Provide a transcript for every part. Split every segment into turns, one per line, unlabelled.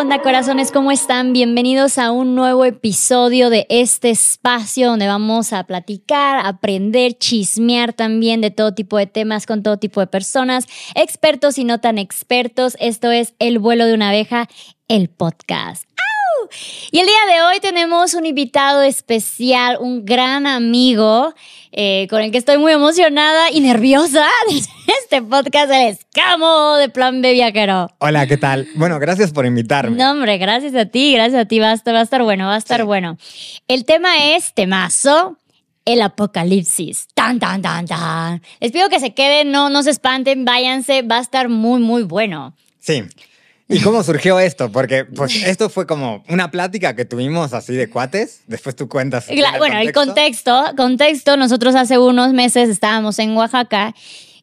onda, corazones? ¿Cómo están? Bienvenidos a un nuevo episodio de este espacio donde vamos a platicar, aprender, chismear también de todo tipo de temas con todo tipo de personas, expertos y no tan expertos. Esto es El vuelo de una abeja, el podcast. Y el día de hoy tenemos un invitado especial, un gran amigo eh, con el que estoy muy emocionada y nerviosa de este podcast, El Escamo de Plan B Viajero.
Hola, ¿qué tal? Bueno, gracias por invitarme.
No, hombre, gracias a ti, gracias a ti. Va a estar, va a estar bueno, va a estar bueno. El tema es temazo. El apocalipsis. Tan, tan, tan, tan. Les pido que se queden, no, no se espanten, váyanse. Va a estar muy, muy bueno.
Sí. ¿Y cómo surgió esto? Porque pues esto fue como una plática que tuvimos así de cuates. Después tú cuentas.
bueno, el contexto, contexto, nosotros hace unos meses estábamos en Oaxaca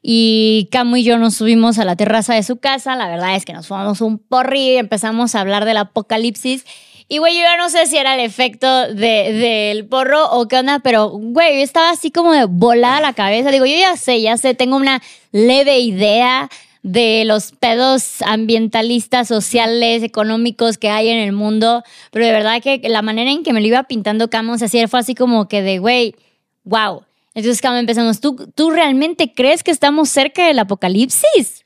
y Camu y yo nos subimos a la terraza de su casa. La verdad es que nos fumamos un porri y empezamos a hablar del apocalipsis. Y güey, yo ya no sé si era el efecto del porro o qué onda, pero güey, yo estaba así como de volada la cabeza. Digo, yo ya sé, ya sé, tengo una leve idea de los pedos ambientalistas, sociales, económicos que hay en el mundo, pero de verdad que la manera en que me lo iba pintando Camus así fue así como que de, güey, wow. Entonces, Camus, empezamos, ¿Tú, ¿tú realmente crees que estamos cerca del apocalipsis?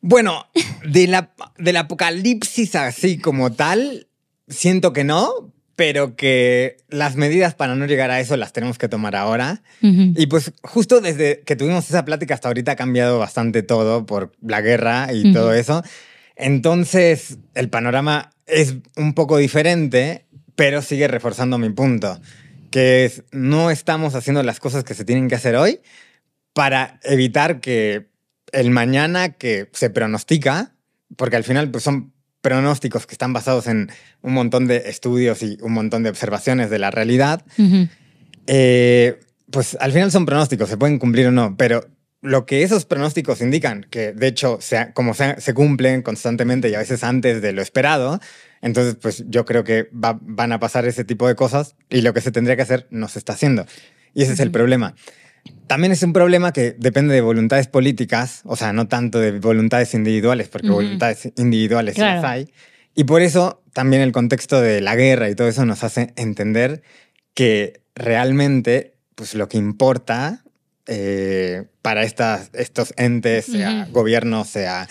Bueno, del apocalipsis así como tal, siento que no, pero que las medidas para no llegar a eso las tenemos que tomar ahora. Y pues justo desde que tuvimos esa plática hasta ahorita ha cambiado bastante todo por la guerra y todo eso. Entonces el panorama es un poco diferente, pero sigue reforzando mi punto, que es no estamos haciendo las cosas que se tienen que hacer hoy para evitar que el mañana que se pronostica, porque al final pues son pronósticos que están basados en un montón de estudios y un montón de observaciones de la realidad, eh, pues al final son pronósticos, se pueden cumplir o no, pero lo que esos pronósticos indican, que de hecho como se, cumplen constantemente y a veces antes de lo esperado, entonces pues yo creo que van a pasar ese tipo de cosas y lo que se tendría que hacer no se está haciendo. Y ese es el problema. También es un problema que depende de voluntades políticas, o sea, no tanto de voluntades individuales, porque voluntades individuales las hay. Y por eso también el contexto de la guerra y todo eso nos hace entender que realmente pues, lo que importa eh, para estas, estos entes, sea gobiernos, sea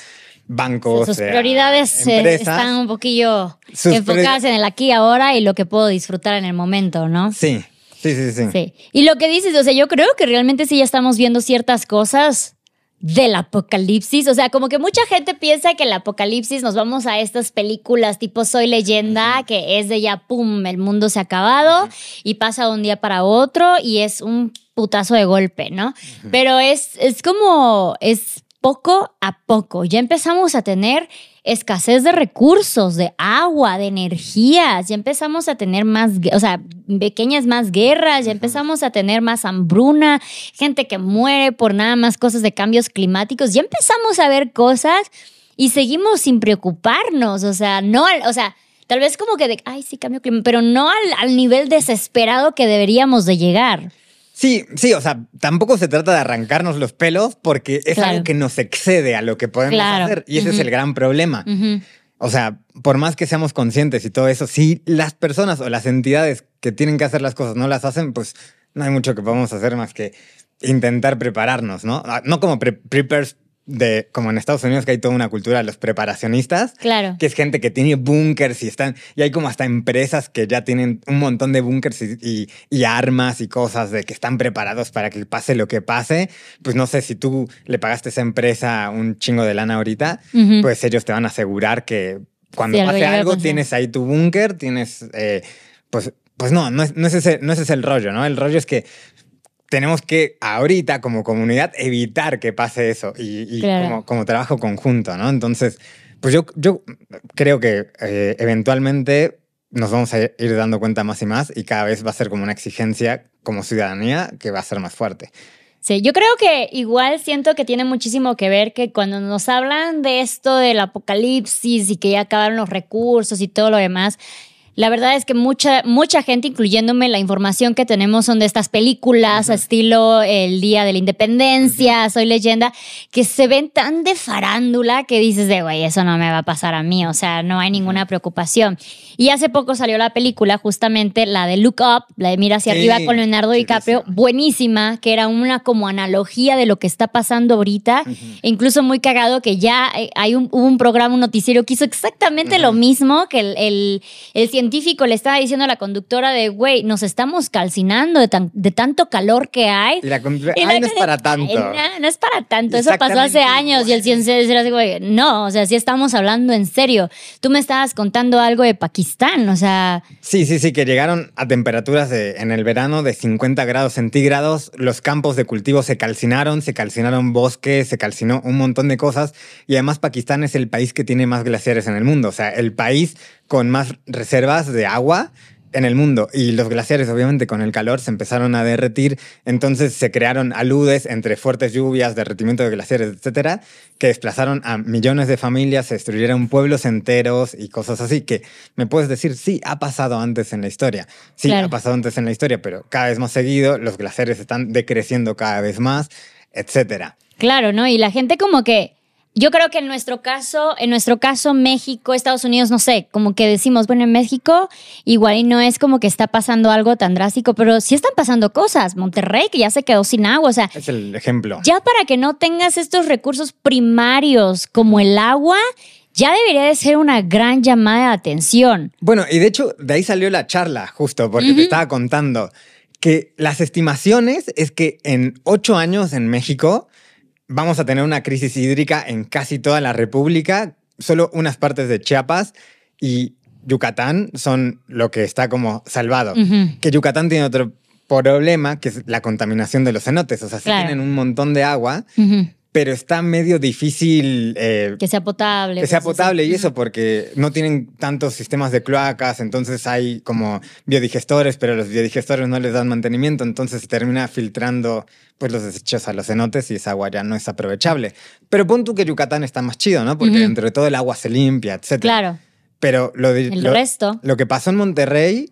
bancos.
sus prioridades están un poquillo enfocadas en el aquí y ahora y lo que puedo disfrutar en el momento, ¿no?
Sí, Sí, sí, sí. Sí.
Y lo que dices, o sea, yo creo que realmente sí ya estamos viendo ciertas cosas del apocalipsis. O sea, como que mucha gente piensa que el apocalipsis nos vamos a estas películas tipo Soy leyenda, que es de ya, ¡pum!, el mundo se ha acabado y pasa de un día para otro y es un putazo de golpe, ¿no? Pero es, es como, es poco a poco. Ya empezamos a tener escasez de recursos, de agua, de energías, ya empezamos a tener más, o sea, pequeñas más guerras, ya empezamos a tener más hambruna, gente que muere por nada más cosas de cambios climáticos, ya empezamos a ver cosas y seguimos sin preocuparnos, o sea, no, o sea, tal vez como que de, ay, sí, cambio climático, pero no al, al nivel desesperado que deberíamos de llegar.
Sí, sí, o sea, tampoco se trata de arrancarnos los pelos porque es algo que nos excede a lo que podemos hacer y ese es el gran problema. O sea, por más que seamos conscientes y todo eso, si las personas o las entidades que tienen que hacer las cosas no las hacen, pues no hay mucho que podamos hacer más que intentar prepararnos, ¿no? Ah, no como pre de, como en Estados Unidos, que hay toda una cultura de los preparacionistas.
Claro.
Que es gente que tiene búnkers y están. Y hay como hasta empresas que ya tienen un montón de búnkers y, armas y cosas de que están preparados para que pase lo que pase. Pues no sé si tú le pagaste a esa empresa un chingo de lana ahorita, pues ellos te van a asegurar que cuando pase algo, tienes ahí tu búnker, tienes. Eh, pues pues no, no es, no, ese, no ese es el rollo, ¿no? El rollo es que tenemos que ahorita como comunidad evitar que pase eso y, como, trabajo conjunto, ¿no? Entonces, pues yo, yo creo que eh, eventualmente nos vamos a ir dando cuenta más y más y cada vez va a ser como una exigencia como ciudadanía que va a ser más fuerte.
Sí, yo creo que igual siento que tiene muchísimo que ver que cuando nos hablan de esto del apocalipsis y que ya acabaron los recursos y todo lo demás, la verdad es que mucha, mucha gente, incluyéndome, la información que tenemos son de estas películas, estilo El Día de la Independencia, Soy Leyenda, que se ven tan de farándula que dices de, güey, eso no me va a pasar a mí, o sea, no hay ninguna preocupación. Y hace poco salió la película, justamente la de Look Up, la de Mira hacia arriba con Leonardo DiCaprio, buenísima, que era una como analogía de lo que está pasando ahorita, e incluso muy cagado que ya eh, hay un, hubo un programa, un noticiero que hizo exactamente lo mismo, que el, el, el científico le estaba diciendo a la conductora de, güey, nos estamos calcinando de, de tanto calor que hay.
Y la conductora, ay, no es para tanto.
No, es para tanto, eso pasó hace años y el científico era güey, no, o sea, sí estamos hablando en serio. Tú me estabas contando algo de Pakistán, o sea...
Sí, sí, sí, que llegaron a temperaturas de, en el verano de 50 grados centígrados, los campos de cultivo se calcinaron, se calcinaron bosques, se calcinó un montón de cosas y además Pakistán es el país que tiene más glaciares en el mundo, o sea, el país con más reservas de agua en el mundo y los glaciares obviamente con el calor se empezaron a derretir, entonces se crearon aludes entre fuertes lluvias, derretimiento de glaciares, etcétera, que desplazaron a millones de familias, se destruyeron pueblos enteros y cosas así que me puedes decir, sí, ha pasado antes en la historia. Sí, ha pasado antes en la historia, pero cada vez más seguido los glaciares están decreciendo cada vez más, etcétera.
Claro, ¿no? Y la gente como que yo creo que en nuestro caso, en nuestro caso, México, Estados Unidos, no sé, como que decimos, bueno, en México igual y no es como que está pasando algo tan drástico, pero sí están pasando cosas. Monterrey, que ya se quedó sin agua, o sea.
Es el ejemplo.
Ya para que no tengas estos recursos primarios como el agua, ya debería de ser una gran llamada de atención.
Bueno, y de hecho, de ahí salió la charla, justo, porque te estaba contando que las estimaciones es que en ocho años en México vamos a tener una crisis hídrica en casi toda la República. Solo unas partes de Chiapas y Yucatán son lo que está como salvado. Que Yucatán tiene otro problema, que es la contaminación de los cenotes. O sea, sí tienen un montón de agua, pero está medio difícil...
Eh, que sea potable.
Que sea potable y eso porque no tienen tantos sistemas de cloacas, entonces hay como biodigestores, pero los biodigestores no les dan mantenimiento, entonces se termina filtrando pues los desechos a los cenotes y esa agua ya no es aprovechable. Pero pon tú que Yucatán está más chido, ¿no? Porque dentro de todo el agua se limpia, etc.
Claro.
Pero lo, de,
el resto.
Lo que pasó en Monterrey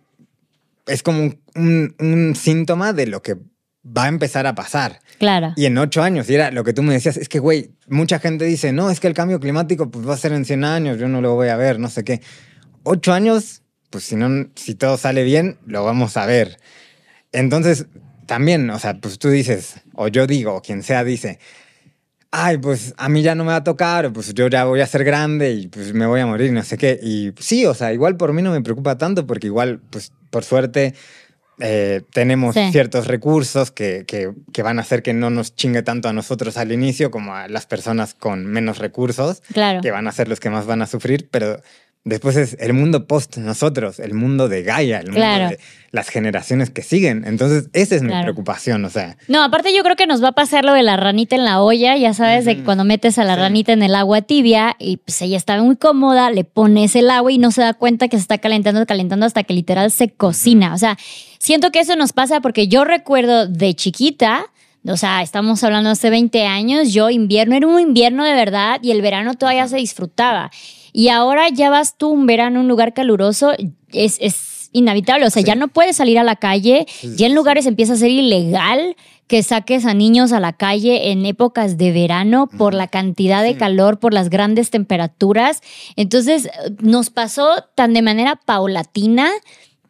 es como un, un síntoma de lo que va a empezar a pasar.
Claro.
Y en ocho años, y era lo que tú me decías, es que, güey, mucha gente dice, no, es que el cambio climático pues, va a ser en 100 años, yo no lo voy a ver, no sé qué. Ocho años, pues si, no, si todo sale bien, lo vamos a ver. Entonces, también, o sea, pues tú dices, o yo digo, o quien sea dice, ay, pues a mí ya no me va a tocar, pues yo ya voy a ser grande y pues me voy a morir, no sé qué. Y sí, o sea, igual por mí no me preocupa tanto porque igual, pues por suerte eh, tenemos ciertos recursos que, que, que, van a hacer que no nos chingue tanto a nosotros al inicio como a las personas con menos recursos,
claro.
que van a ser los que más van a sufrir, pero después es el mundo post nosotros, el mundo de Gaia, el mundo de las generaciones que siguen. Entonces, esa es mi preocupación, o sea.
No, aparte yo creo que nos va a pasar lo de la ranita en la olla, ya sabes, de que cuando metes a la ranita en el agua tibia y pues ella está muy cómoda, le pones el agua y no se da cuenta que se está calentando, calentando hasta que literal se cocina. O sea, siento que eso nos pasa porque yo recuerdo de chiquita, o sea, estamos hablando hace 20 años, yo invierno era un invierno de verdad y el verano todavía se disfrutaba. Y ahora ya vas tú un verano, un lugar caluroso, es, es inhabitable. O sea, ya no puedes salir a la calle. ya en lugares empieza a ser ilegal que saques a niños a la calle en épocas de verano por la cantidad de calor, por las grandes temperaturas. Entonces, nos pasó tan de manera paulatina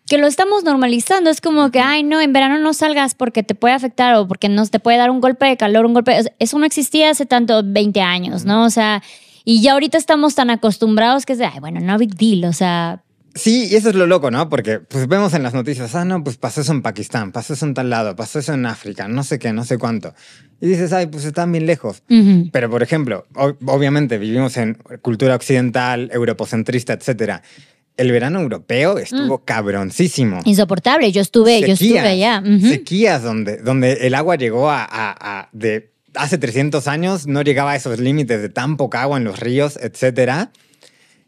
que lo estamos normalizando. Es como que, ay, no, en verano no salgas porque te puede afectar o porque no te puede dar un golpe de calor, un golpe. Eso no existía hace tanto 20 años, ¿no? O sea, y ya ahorita estamos tan acostumbrados que es de, ay, bueno, no big deal, o sea.
Sí, y eso es lo loco, ¿no? Porque pues vemos en las noticias, ah, no, pues pasó eso en Pakistán, pasó eso en tal lado, pasó eso en África, no sé qué, no sé cuánto. Y dices, ay, pues están bien lejos. Pero, por ejemplo, obviamente vivimos en cultura occidental, europocentrista, etcétera el verano europeo estuvo mm. cabroncísimo.
Insoportable. Yo estuve, yo estuve allá.
Sequías donde, donde el agua llegó a, a, de hace 300 años no llegaba a esos límites de tan poca agua en los ríos, etcétera.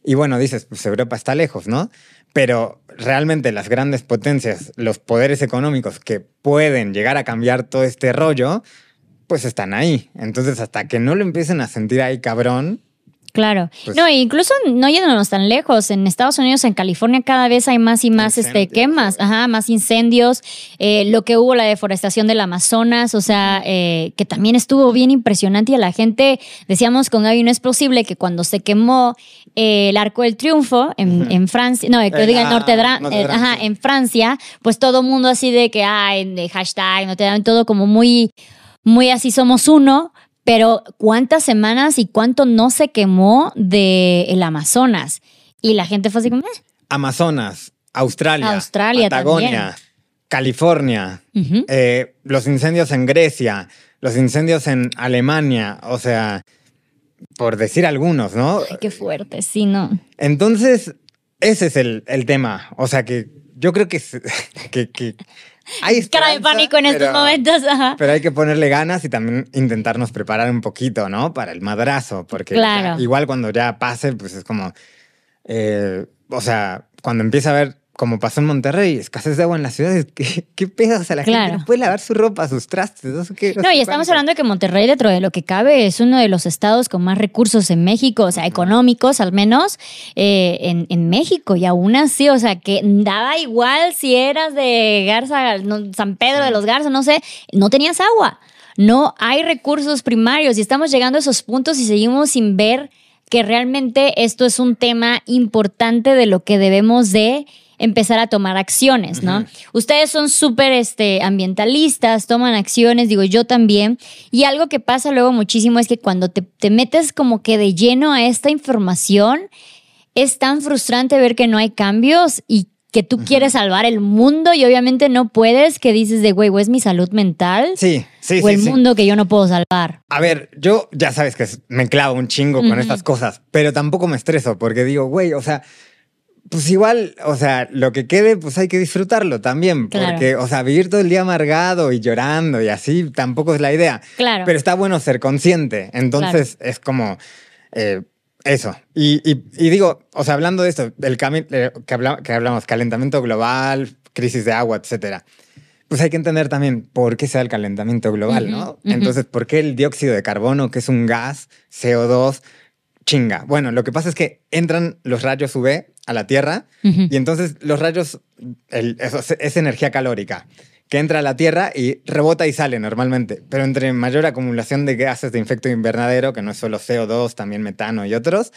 Y bueno, dices, pues Europa está lejos, ¿no? Pero realmente las grandes potencias, los poderes económicos que pueden llegar a cambiar todo este rollo, pues están ahí. Entonces, hasta que no lo empiecen a sentir ahí cabrón,
Claro.
Pues-
no, incluso no yéndonos tan lejos. En Estados Unidos, en California, cada vez hay más y más este, quemas, ajá, más incendios. Eh, lo que hubo, la deforestación del Amazonas, o sea, eh, que también estuvo bien impresionante y a la gente, decíamos con Gaby, no es posible que cuando se quemó eh, el Arco del Triunfo en, en Francia, no, que
Eh,
diga en
ah,
Notre Dame,
Notre
eh, ajá, en Francia, pues todo mundo así de que, ay, de hashtag, Notre Dame, todo como muy, muy así somos uno. Pero cuántas semanas y cuánto no se quemó de el Amazonas. Y la gente fue así como, eh.
Amazonas, Australia,
Australia
Patagonia, California,
Ujú.
eh, los incendios en Grecia, los incendios en Alemania, o sea, por decir algunos, ¿no?
Ay, qué fuerte, sí, no.
Entonces, ese es el, el tema. O sea, que yo creo que, se- que, que hay
Cara de pánico en estos
pero-
momentos, ajá.
Pero hay que ponerle ganas y también intentarnos preparar un poquito, ¿no? Para el madrazo, porque
Claro.
ya- igual cuando ya pase, pues es como, eh, o sea, cuando empieza a ver, como pasó en Monterrey, escasez de agua en las ciudades, ¿qué, qué pedo? O sea, la
Claro.
gente no puede lavar su ropa, sus trastes. No, sé qué,
No,
sé
y estamos
cuánto.
hablando de que Monterrey, dentro de lo que cabe, es uno de los estados con más recursos en México, o sea, económicos al menos, eh, en, en México. Y aún así, o sea, que daba igual si eras de Garza, no, San Pedro de los Garza, no sé, no tenías agua. No hay recursos primarios y estamos llegando a esos puntos y seguimos sin ver que realmente esto es un tema importante de lo que debemos de empezar a tomar acciones, ¿no? Ustedes son súper este, ambientalistas, toman acciones, digo yo también, y algo que pasa luego muchísimo es que cuando te, te metes como que de lleno a esta información, es tan frustrante ver que no hay cambios y que tú quieres salvar el mundo y obviamente no puedes, que dices de, güey, o es mi salud mental
Sí, sí,
o
sí.
el
sí.
mundo que yo no puedo salvar.
A ver, yo ya sabes que me clavo un chingo con estas cosas, pero tampoco me estreso porque digo, güey, o sea, pues igual, o sea, lo que quede, pues hay que disfrutarlo también,
Claro.
porque, o sea, vivir todo el día amargado y llorando y así tampoco es la idea.
Claro.
Pero está bueno ser consciente, entonces es como eh, eso. Y, y- y digo, o sea, hablando de esto, del cami- eh, que, habla- que hablamos, calentamiento global, crisis de agua, etcétera. Pues hay que entender también por qué se da el calentamiento global, ¿no? Entonces, ¿por qué el dióxido de carbono, que es un gas, CO2, chinga? Bueno, lo que pasa es que entran los rayos UV a la Tierra y entonces los rayos, el- es, es energía calórica que entra a la Tierra y rebota y sale normalmente. Pero entre mayor acumulación de gases de efecto invernadero, que no es solo CO2, también metano y otros,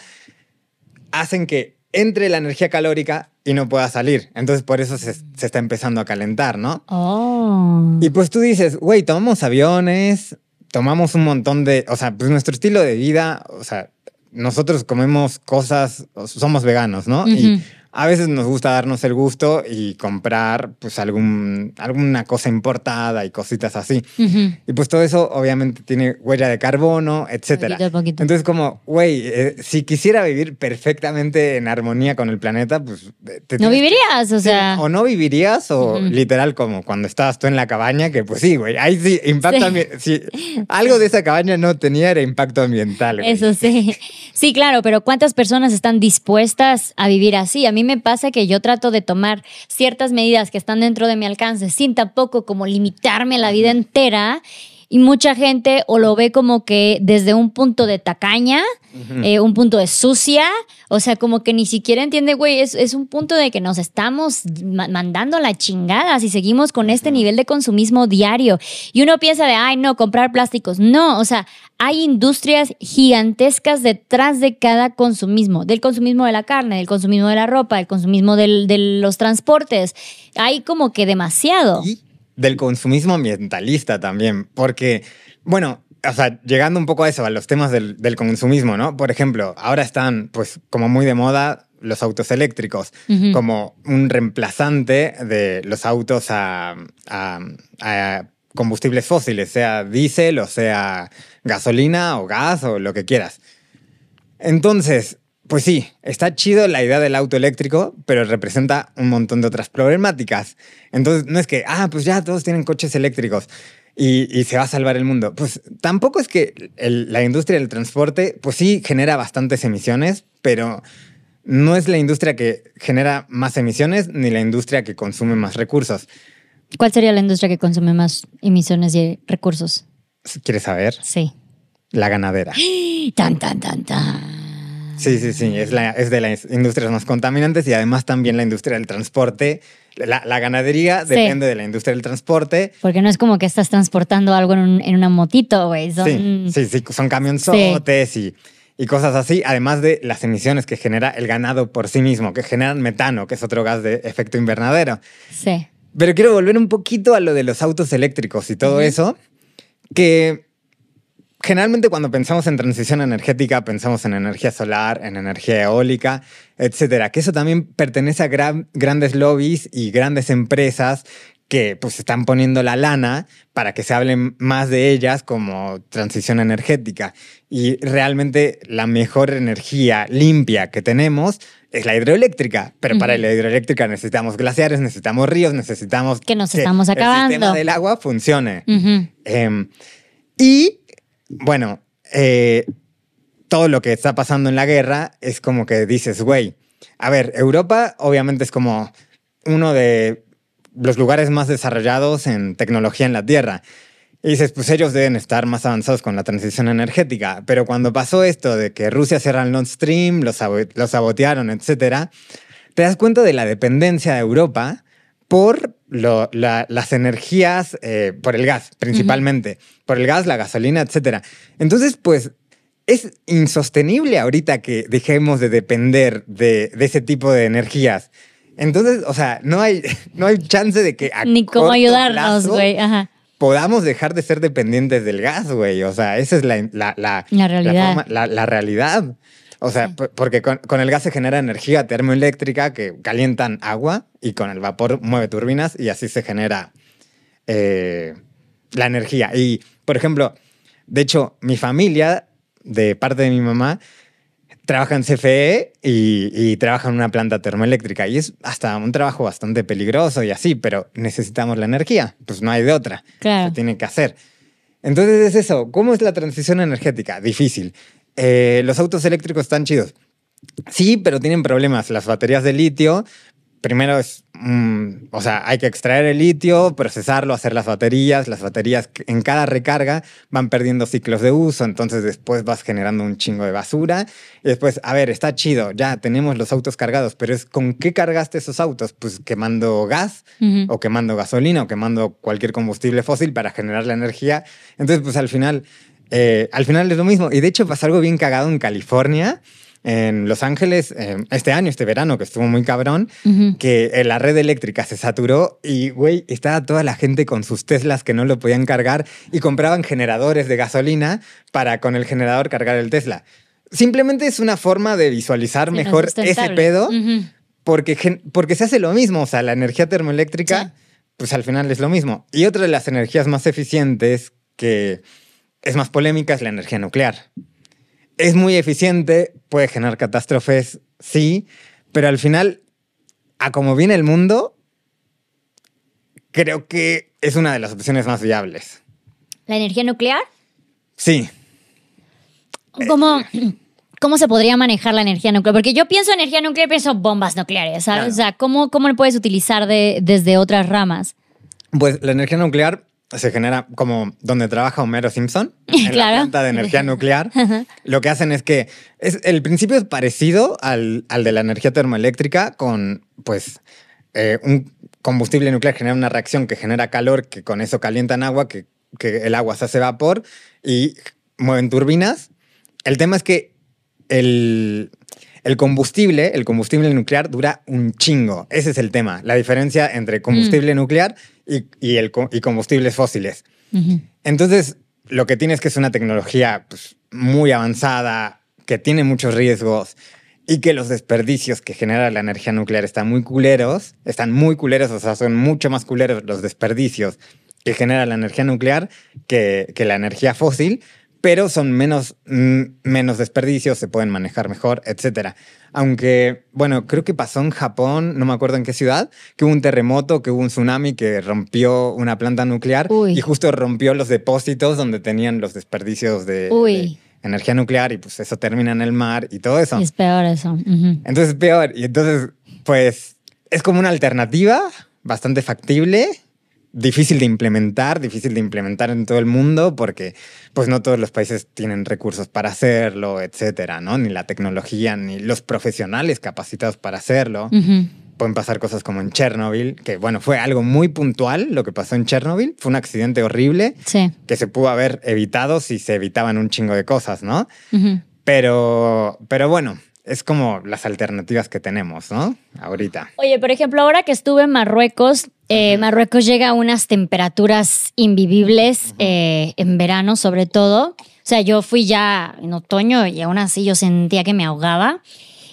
hacen que entre la energía calórica y no pueda salir. Entonces por eso se, se está empezando a calentar, ¿no?
Oh.
Y pues tú dices, güey, tomamos aviones, tomamos un montón de, o sea, pues nuestro estilo de vida, o sea, nosotros comemos cosas, somos veganos, ¿no?
Ujú.
Y a veces nos gusta darnos el gusto y comprar pues algún, alguna cosa importada y cositas así. Y pues todo eso obviamente tiene huella de carbono, etcétera.
Poquito poquito.
Entonces como, güey, eh, si quisiera vivir perfectamente en armonía con el planeta, pues... te
No vivirías, o sea.
o no vivirías, o
Ujú.
literal como cuando estabas tú en la cabaña, que pues sí, güey, ahí sí, impacto
Sí.
sí, algo de esa cabaña no tenía era impacto ambiental.
Eso sí. Sí, claro, pero ¿cuántas personas están dispuestas a vivir así? A mí me pasa que yo trato de tomar ciertas medidas que están dentro de mi alcance sin tampoco como limitarme la vida entera. Y mucha gente o lo ve como que desde un punto de tacaña, eh, un punto de sucia, o sea, como que ni siquiera entiende, güey, es, es un punto de que nos estamos ma- mandando la chingada si seguimos con este nivel de consumismo diario. Y uno piensa de, ay, no, comprar plásticos. No, o sea, hay industrias gigantescas detrás de cada consumismo, del consumismo de la carne, del consumismo de la ropa, del consumismo del- de los transportes. Hay como que demasiado.
Y del consumismo ambientalista también, porque, bueno, o sea, llegando un poco a eso, a los temas del, del consumismo, ¿no? Por ejemplo, ahora están, pues, como muy de moda los autos eléctricos, como un reemplazante de los autos a, a- a combustibles fósiles, sea diésel o sea gasolina o gas o lo que quieras. Entonces, pues sí, está chido la idea del auto eléctrico, pero representa un montón de otras problemáticas. Entonces, no es que, ah, pues ya todos tienen coches eléctricos y, y se va a salvar el mundo. Pues tampoco es que el- la industria del transporte, pues sí, genera bastantes emisiones, pero no es la industria que genera más emisiones ni la industria que consume más recursos.
¿Cuál sería la industria que consume más emisiones y recursos?
¿Quieres saber?
Sí.
La ganadera.
Tan, tan, tan, tan.
Sí, sí, sí, es, la, es de las industrias más contaminantes y además también la industria del transporte. La, la ganadería
Sí.
depende de la industria del transporte.
Porque no es como que estás transportando algo en, un- en una motito, güey. Son...
Sí, sí, sí, son camionzotes y, y cosas así, además de las emisiones que genera el ganado por sí mismo, que generan metano, que es otro gas de efecto invernadero.
sí.
Pero quiero volver un poquito a lo de los autos eléctricos y todo eso, que generalmente cuando pensamos en transición energética pensamos en energía solar, en energía eólica, etcétera, que eso también pertenece a gran- grandes lobbies y grandes empresas que pues están poniendo la lana para que se hable más de ellas como transición energética. Y realmente la mejor energía limpia que tenemos es la hidroeléctrica, pero para la hidroeléctrica necesitamos glaciares, necesitamos ríos, necesitamos
Que nos estamos
el sistema
acabando.
del agua funcione. Em, y bueno, eh, todo lo que está pasando en la guerra es como que dices, güey, a ver, Europa obviamente es como uno de los lugares más desarrollados en tecnología en la Tierra. Y dices, pues ellos deben estar más avanzados con la transición energética. Pero cuando pasó esto de que Rusia cierra el Nord Stream, lo, sabo- lo sabotearon, etcétera, te das cuenta de la dependencia de Europa por lo- la- las energías, eh, por el gas principalmente, por el gas, la gasolina, etcétera. Entonces, pues es insostenible ahorita que dejemos de depender de, de ese tipo de energías. Entonces, o sea, no hay, no hay chance de que a
Ni cómo ayudarnos, güey.
Podamos dejar de ser dependientes del gas, güey. O sea, esa es la, la, la,
La realidad.
forma- la- la realidad. O sea,
Sí.
porque con, con el gas se genera energía termoeléctrica que calientan agua y con el vapor mueve turbinas y así se genera eh, la energía. Y, por ejemplo, de hecho, mi familia, de parte de mi mamá, trabaja en CFE y, y trabaja en una planta termoeléctrica. Y es hasta un trabajo bastante peligroso y así, pero necesitamos la energía. Pues no hay de otra.
Claro.
Se tiene que hacer. Entonces es eso. ¿Cómo es la transición energética? Difícil. Eh, los autos eléctricos están chidos. Sí, pero tienen problemas. Las baterías de litio, primero es, mm, o sea, hay que extraer el litio, procesarlo, hacer las baterías. Las baterías en cada recarga van perdiendo ciclos de uso, entonces después vas generando un chingo de basura. Y después, a ver, está chido, ya tenemos los autos cargados, pero es con qué cargaste esos autos? Pues quemando gas
Ujú.
o quemando gasolina o quemando cualquier combustible fósil para generar la energía. Entonces, pues al final, eh, al final es lo mismo. Y de hecho pasó algo bien cagado en California, en Los Ángeles, eh, este año, este verano, que estuvo muy cabrón, que eh, la red eléctrica se saturó y, güey, estaba toda la gente con sus Teslas que no lo podían cargar y compraban generadores de gasolina para con el generador cargar el Tesla. Simplemente es una forma de visualizar
Sí, no es
mejor ese pedo porque, porque se hace lo mismo, o sea, la energía termoeléctrica,
Sí.
pues al final es lo mismo. Y otra de las energías más eficientes que es más polémica es la energía nuclear. Es muy eficiente, puede generar catástrofes, sí, pero al final, a como viene el mundo, creo que es una de las opciones más viables.
¿La energía nuclear?
Sí,
¿Cómo, ¿Cómo se podría manejar la energía nuclear? Porque yo pienso en energía nuclear, pienso bombas nucleares, ¿sabes?
Claro.
O sea, ¿cómo, ¿cómo lo puedes utilizar de, desde otras ramas?
Pues la energía nuclear se genera como donde trabaja Homero Simpson, en
Claro.
la planta de energía nuclear. Lo que hacen es que es, el principio es parecido al, al de la energía termoeléctrica con, pues, eh, un combustible nuclear genera una reacción que genera calor, que con eso calientan agua, que, que el agua se hace vapor y mueven turbinas. El tema es que el, el combustible, el combustible nuclear dura un chingo. Ese es el tema. La diferencia entre combustible nuclear y, y el, y combustibles fósiles. Entonces, lo que tienes que es una tecnología pues, muy avanzada, que tiene muchos riesgos y que los desperdicios que genera la energía nuclear están muy culeros, están muy culeros, o sea, son mucho más culeros los desperdicios que genera la energía nuclear que, que la energía fósil, pero son menos, mm, menos desperdicios, se pueden manejar mejor, etcétera. Aunque, bueno, creo que pasó en Japón, no me acuerdo en qué ciudad, que hubo un terremoto, que hubo un tsunami que rompió una planta nuclear
Uy.
y justo rompió los depósitos donde tenían los desperdicios de, de energía nuclear y pues eso termina en el mar y todo eso.
Es peor eso.
Entonces es peor. Y entonces, pues, es como una alternativa bastante factible, difícil de implementar, difícil de implementar en todo el mundo porque pues no todos los países tienen recursos para hacerlo, etcétera, ¿no? Ni la tecnología, ni los profesionales capacitados para hacerlo. Pueden pasar cosas como en Chernobyl, que bueno, fue algo muy puntual lo que pasó en Chernobyl. Fue un accidente horrible que se pudo haber evitado si se evitaban un chingo de cosas, ¿no? Pero, pero bueno, es como las alternativas que tenemos, ¿no? Ahorita.
Oye, por ejemplo, ahora que estuve en Marruecos, eh, Marruecos llega a unas temperaturas invivibles eh, en verano, sobre todo. O sea, yo fui ya en otoño y aún así yo sentía que me ahogaba.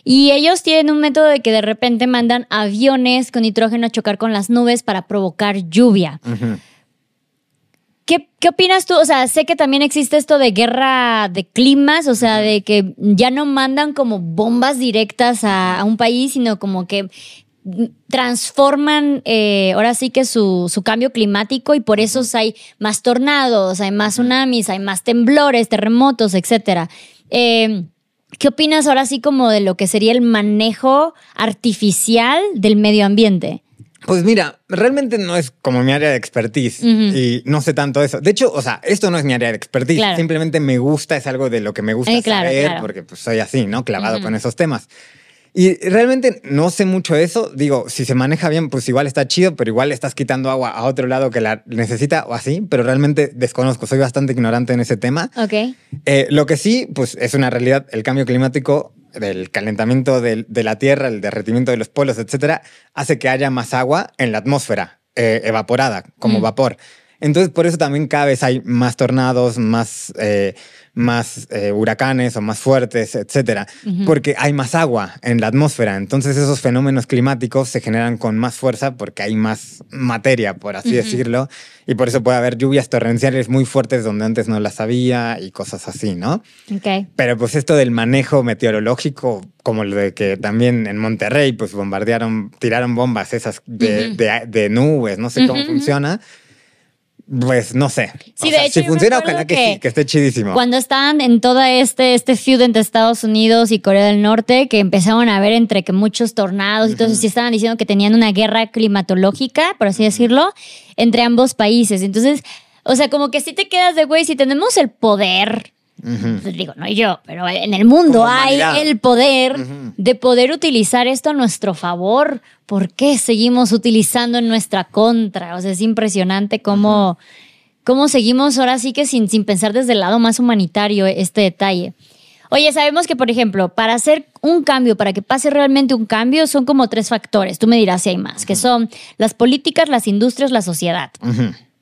Y ellos tienen un método de que de repente mandan aviones con nitrógeno a chocar con las nubes para provocar lluvia. ¿Qué, opinas tú? O sea, sé que también existe esto de guerra de climas, o sea, de que ya no mandan como bombas directas a, un país, sino como que transforman eh, ahora sí que su, cambio climático y por eso hay más tornados, hay más tsunamis, hay más temblores, terremotos, etc. Eh, ¿Qué opinas ahora sí como de lo que sería el manejo artificial del medio ambiente?
Pues mira, realmente no es como mi área de expertise y no sé tanto eso. De hecho, o sea, esto no es mi área de expertise. Simplemente me gusta, es algo de lo que me gusta eh, saber porque pues, soy así, ¿no? Clavado con esos temas. Y realmente no sé mucho eso. Digo, si se maneja bien, pues igual está chido, pero igual estás quitando agua a otro lado que la necesita o así. Pero realmente desconozco, soy bastante ignorante en ese tema.
Ok.
Eh, lo que sí, pues es una realidad. El cambio climático del calentamiento de, la Tierra, el derretimiento de los polos, etcétera, hace que haya más agua en la atmósfera, eh, evaporada, como mm. vapor. Entonces, por eso también cada vez hay más tornados, más, eh, más eh, huracanes o más fuertes, etcétera, porque hay más agua en la atmósfera. Entonces, esos fenómenos climáticos se generan con más fuerza porque hay más materia, por así decirlo, y por eso puede haber lluvias torrenciales muy fuertes donde antes no las había y cosas así, ¿no?
Okay.
Pero pues esto del manejo meteorológico, como lo de que también en Monterrey, pues bombardearon, tiraron bombas esas de, nubes, no sé cómo funciona pues no sé.
Sí, de hecho,
si funciona, ojalá que, sí, que esté chidísimo.
Cuando estaban en todo este, este feud entre Estados Unidos y Corea del Norte, que empezaron a ver entre que muchos tornados y todo eso, sí estaban diciendo que tenían una guerra climatológica, por así decirlo, entre ambos países. Entonces, o sea, como que si te quedas de güey, si tenemos el poder pues digo, no yo, pero en el mundo hay el poder de poder utilizar esto a nuestro favor. ¿Por qué seguimos utilizando en nuestra contra? O sea, es impresionante cómo, cómo seguimos ahora sí que sin, sin pensar desde el lado más humanitario este detalle. Oye, sabemos que, por ejemplo, para hacer un cambio, para que pase realmente un cambio, son como tres factores. Tú me dirás si hay más, que son las políticas, las industrias, la sociedad.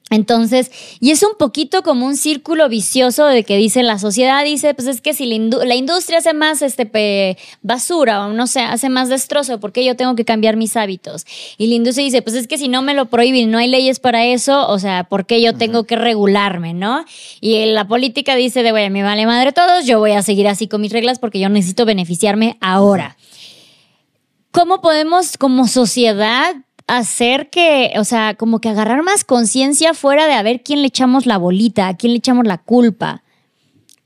Entonces, y es un poquito como un círculo vicioso de que dice la sociedad, dice, pues es que si la, industria hace más este, basura o no sé, hace más destrozo, ¿por qué yo tengo que cambiar mis hábitos? Y la industria dice, pues es que si no me lo prohíben, no hay leyes para eso, o sea, ¿por qué yo tengo que regularme, no? Y la política dice de, a me vale madre todos, yo voy a seguir así con mis reglas porque yo necesito beneficiarme ahora. ¿Cómo podemos como sociedad hacer que, o sea, como que agarrar más conciencia fuera de a ver quién le echamos la bolita, a quién le echamos la culpa?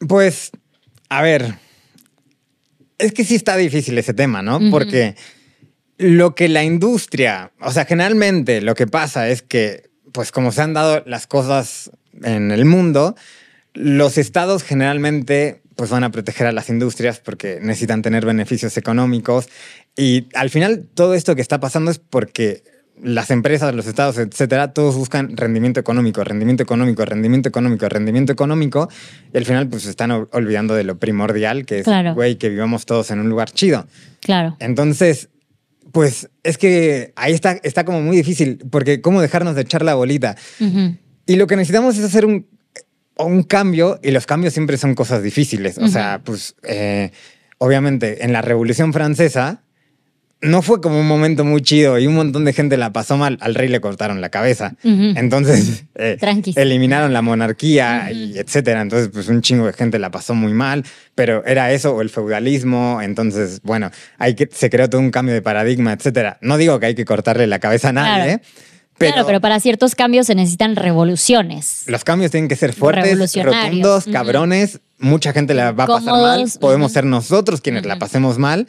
Pues, a ver, es que sí está difícil ese tema, ¿no? Porque lo que la industria, o sea, generalmente lo que pasa es que, pues como se han dado las cosas en el mundo, los estados generalmente pues van a proteger a las industrias porque necesitan tener beneficios económicos y al final todo esto que está pasando es porque las empresas, los estados, etcétera, todos buscan rendimiento económico, rendimiento económico, rendimiento económico, rendimiento económico, y al final pues se están olvidando de lo primordial, que es, güey, que vivamos todos en un lugar chido.
Claro.
Entonces, pues es que ahí está, está como muy difícil, porque cómo dejarnos de echar la bolita. Y lo que necesitamos es hacer un, un cambio, y los cambios siempre son cosas difíciles. O sea, pues eh, obviamente en la Revolución Francesa, no fue como un momento muy chido y un montón de gente la pasó mal. Al rey le cortaron la cabeza. Entonces, eh, eliminaron la monarquía y etcétera. Entonces, pues un chingo de gente la pasó muy mal, pero era eso o el feudalismo. Entonces, bueno, hay que, se creó todo un cambio de paradigma, etcétera. No digo que hay que cortarle la cabeza a nadie.
Pero, claro, pero para ciertos cambios se necesitan revoluciones.
Los cambios tienen que ser fuertes, rotundos, cabrones. Mucha gente la va a pasar mal. Podemos ser nosotros quienes la pasemos mal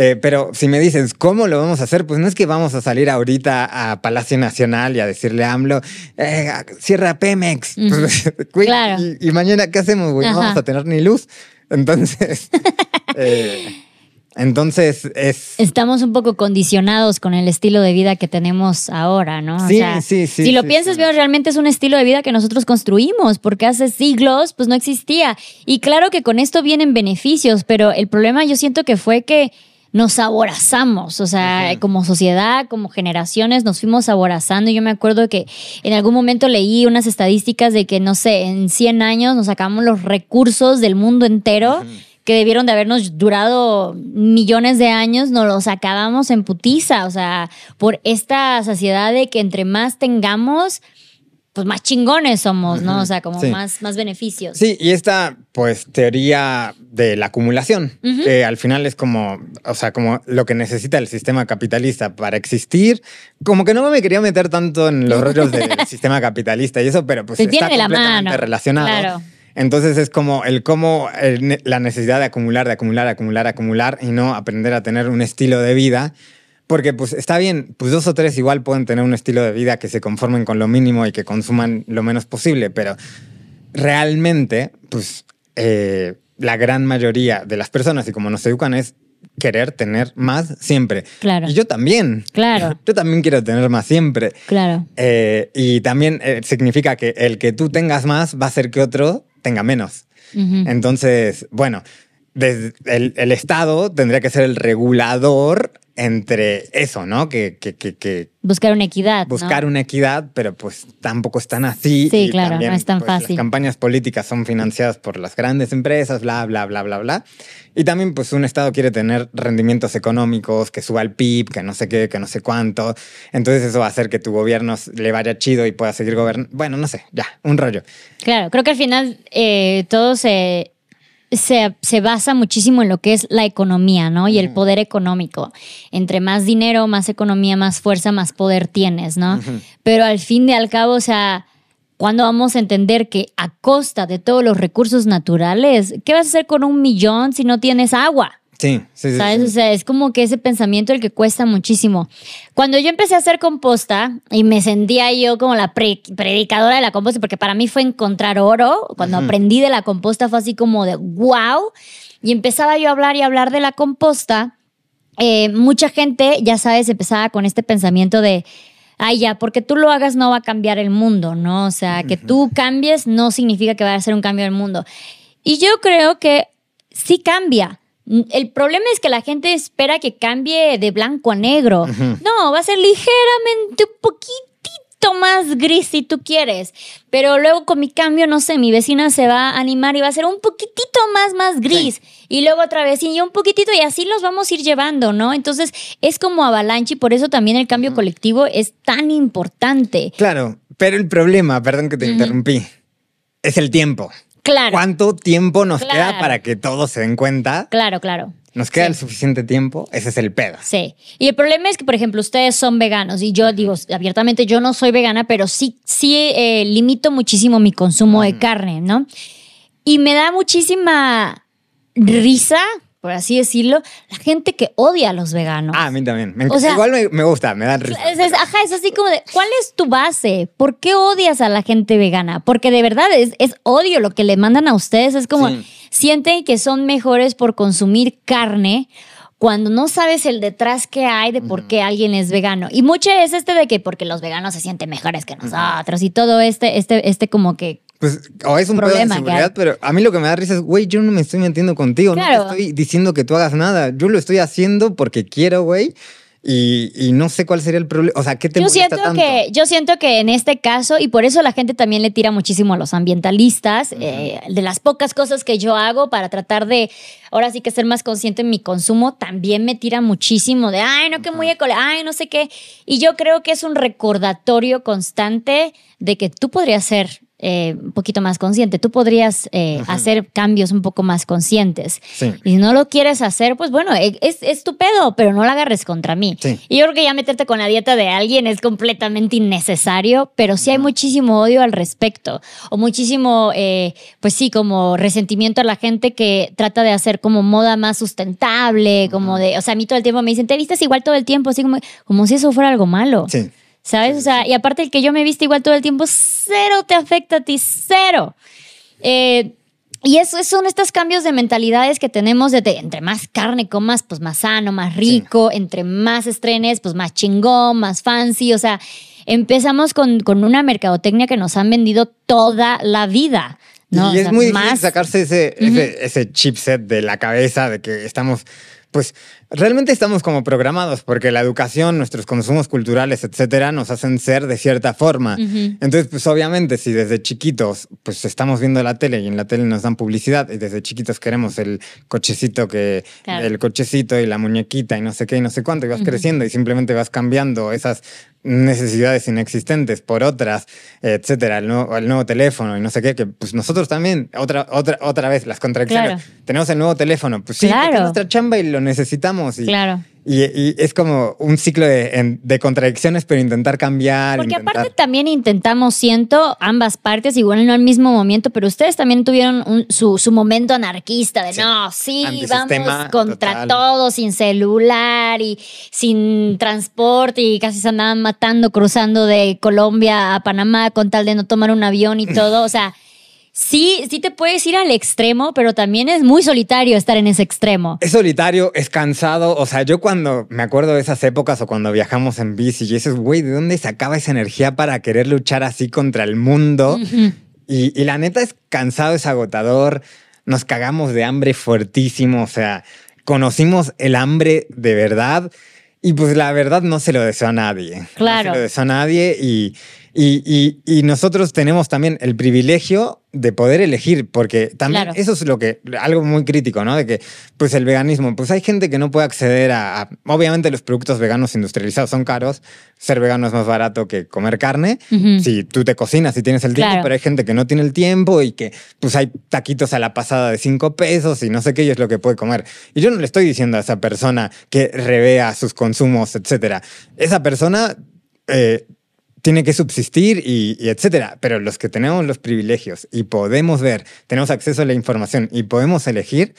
Eh, pero si me dices, ¿cómo lo vamos a hacer? Pues no es que vamos a salir ahorita a Palacio Nacional y a decirle a AMLO, eh, cierra Pemex.
claro.
y, mañana, ¿qué hacemos, güey? No vamos a tener ni luz. Entonces, eh, entonces es...
Estamos un poco condicionados con el estilo de vida que tenemos ahora, ¿no?
Sí, sí, sí.
Si lo piensas bien, realmente es un estilo de vida que nosotros construimos, porque hace siglos pues no existía. Y claro que con esto vienen beneficios, pero el problema yo siento que fue que nos aborazamos, o sea, como sociedad, como generaciones, nos fuimos aborazando. Yo me acuerdo que en algún momento leí unas estadísticas de que, no sé, en 100 años nos sacamos los recursos del mundo entero que debieron de habernos durado millones de años, nos los acabamos en putiza, o sea, por esta saciedad de que entre más tengamos, pues más chingones somos, ¿no? O sea, como más, más beneficios.
Sí, y esta, pues, teoría de la acumulación, que al final es como, o sea, como lo que necesita el sistema capitalista para existir. Como que no me quería meter tanto en los rollos del sistema capitalista y eso, pero pues está completamente relacionado. Claro. Entonces es como el cómo, la necesidad de acumular, de acumular, acumular, acumular y no aprender a tener un estilo de vida. Porque pues está bien, pues dos o tres igual pueden tener un estilo de vida que se conformen con lo mínimo y que consuman lo menos posible, pero realmente, pues eh, la gran mayoría de las personas y como nos educan es querer tener más siempre.
Claro.
Y yo también.
Claro.
Yo también quiero tener más siempre.
Claro.
Eh, y también eh, significa que el que tú tengas más va a hacer que otro tenga menos. Entonces, bueno, desde el, Estado tendría que ser el regulador entre eso, ¿no? Que, que, que,
buscar una equidad.
Buscar una equidad, pero pues tampoco están así.
Sí, claro, no es tan pues, fácil.
Las campañas políticas son financiadas por las grandes empresas, bla, bla, bla, bla, bla. Y también pues un Estado quiere tener rendimientos económicos, que suba el PIB, que no sé qué, que no sé cuánto. Entonces eso va a hacer que tu gobierno le vaya chido y pueda seguir gobernando. Bueno, no sé, ya, un rollo.
Claro, creo que al final eh, todo se se, basa muchísimo en lo que es la economía, ¿no? Y el poder económico. Entre más dinero, más economía, más fuerza, más poder tienes, ¿no? Pero al fin de al cabo, o sea, cuando vamos a entender que a costa de todos los recursos naturales, ¿qué vas a hacer con un millón si no tienes agua?
Sí, sí, sí.
¿Sabes? O sea, es como que ese pensamiento el que cuesta muchísimo. Cuando yo empecé a hacer composta y me sentía yo como la predicadora de la composta, porque para mí fue encontrar oro, cuando aprendí de la composta fue así como de wow, y empezaba yo a hablar y hablar de la composta, eh, mucha gente, ya sabes, empezaba con este pensamiento de, ay ya, porque tú lo hagas no va a cambiar el mundo, ¿no? O sea, que tú cambies no significa que vaya a ser un cambio del mundo. Y yo creo que sí cambia el problema es que la gente espera que cambie de blanco a negro. No, va a ser ligeramente un poquitito más gris si tú quieres. Pero luego con mi cambio, no sé, mi vecina se va a animar y va a ser un poquitito más, más gris. Y luego otra vez y un poquitito y así los vamos a ir llevando, ¿no? Entonces es como avalanche y por eso también el cambio colectivo es tan importante.
Claro, pero el problema, perdón que te interrumpí, es el tiempo.
Claro.
¿Cuánto tiempo nos queda para que todos se den cuenta?
Claro, claro.
¿Nos queda el suficiente tiempo? Ese es el pedo.
Sí. Y el problema es que, por ejemplo, ustedes son veganos y yo digo abiertamente, yo no soy vegana, pero sí, sí eh, limito muchísimo mi consumo de carne, ¿no? Y me da muchísima risa por así decirlo, la gente que odia a los veganos.
Ah, a mí también. Igual me, gusta, me dan risa.
Es, ajá, es así como de, ¿cuál es tu base? ¿Por qué odias a la gente vegana? Porque de verdad es, es odio lo que le mandan a ustedes. Es como, sienten que son mejores por consumir carne cuando no sabes el detrás que hay de por qué alguien es vegano. Y mucho es este de que porque los veganos se sienten mejores que nosotros y todo este, este, este como que
pues, o es un problema de seguridad, pero a mí lo que me da risa es, güey, yo no me estoy metiendo contigo, no te estoy diciendo que tú hagas nada. Yo lo estoy haciendo porque quiero, güey. Y, no sé cuál sería el problema. O sea, ¿qué te
yo siento Que, yo siento que en este caso, y por eso la gente también le tira muchísimo a los ambientalistas, eh, de las pocas cosas que yo hago para tratar de, ahora sí que ser más consciente en mi consumo, también me tira muchísimo de, ay, no, que muy eco, ay, no sé qué. Y yo creo que es un recordatorio constante de que tú podrías ser eh, un poquito más consciente. Tú podrías eh, hacer cambios un poco más conscientes.
Sí.
Y si no lo quieres hacer, pues bueno, e, es, es tu pedo, pero no lo agarres contra mí.
Sí.
Y yo creo que ya meterte con la dieta de alguien es completamente innecesario, pero sí hay muchísimo odio al respecto. O muchísimo, eh, pues sí, como resentimiento a la gente que trata de hacer como moda más sustentable, como de, o sea, a mí todo el tiempo me dicen, te vistes igual todo el tiempo, así como, como si eso fuera algo malo.
Sí.
¿Sabes? O sea, y aparte el que yo me viste igual todo el tiempo, cero te afecta a ti, cero. Eh, y eso son estos cambios de mentalidades que tenemos de, de entre más carne comas, pues más sano, más rico, entre más estrenes, pues más chingón, más fancy. O sea, empezamos con, con una mercadotecnia que nos han vendido toda la vida. ¿no?
Y
O
es
sea,
muy difícil
más-
sacarse ese, ese, ese chipset de la cabeza de que estamos, pues realmente estamos como programados porque la educación, nuestros consumos culturales, etcétera, nos hacen ser de cierta forma. Entonces, pues obviamente, si desde chiquitos, pues estamos viendo la tele y en la tele nos dan publicidad y desde chiquitos queremos el cochecito que,
Claro.
el cochecito y la muñequita y no sé qué y no sé cuánto, y vas creciendo y simplemente vas cambiando esas necesidades inexistentes por otras, etcétera, el nuevo, el nuevo teléfono y no sé qué, que pues nosotros también, otra, otra, otra vez, las contradicciones.
Claro.
Tenemos el nuevo teléfono, pues sí,
Claro.
es nuestra chamba y lo necesitamos. Y,
Claro.
y, y es como un ciclo de, contradicciones, pero intentar cambiar.
Porque
intentar-
aparte también intentamos, siento, ambas partes, igual no al mismo momento, pero ustedes también tuvieron un- su, su momento anarquista de
Sí.
no, sí, vamos contra
total.
todo, sin celular y sin transporte y casi se andaban matando cruzando de Colombia a Panamá con tal de no tomar un avión y todo. O sea, sí, sí te puedes ir al extremo, pero también es muy solitario estar en ese extremo.
Es solitario, es cansado. O sea, yo cuando me acuerdo de esas épocas o cuando viajamos en bici y dices, güey, ¿de dónde sacaba esa energía para querer luchar así contra el mundo? y, y la neta es cansado, es agotador. Nos cagamos de hambre fuertísimo. O sea, conocimos el hambre de verdad. Y pues la verdad no se lo deseo a nadie.
Claro.
No se lo deseo a nadie. Y, y, y- y nosotros tenemos también el privilegio de poder elegir, porque también
Claro.
eso es lo que, algo muy crítico, ¿no? De que, pues el veganismo, pues hay gente que no puede acceder a, a- obviamente los productos veganos industrializados son caros, ser vegano es más barato que comer carne, si tú te cocinas y tienes el tiempo,
Claro.
pero hay gente que no tiene el tiempo y que, pues hay taquitos a la pasada de cinco pesos y no sé qué, y es lo que puede comer. Y yo no le estoy diciendo a esa persona que revea sus consumos, etcétera. Esa persona... eh, tiene que subsistir y, y etcétera. Pero los que tenemos los privilegios y podemos ver, tenemos acceso a la información y podemos elegir,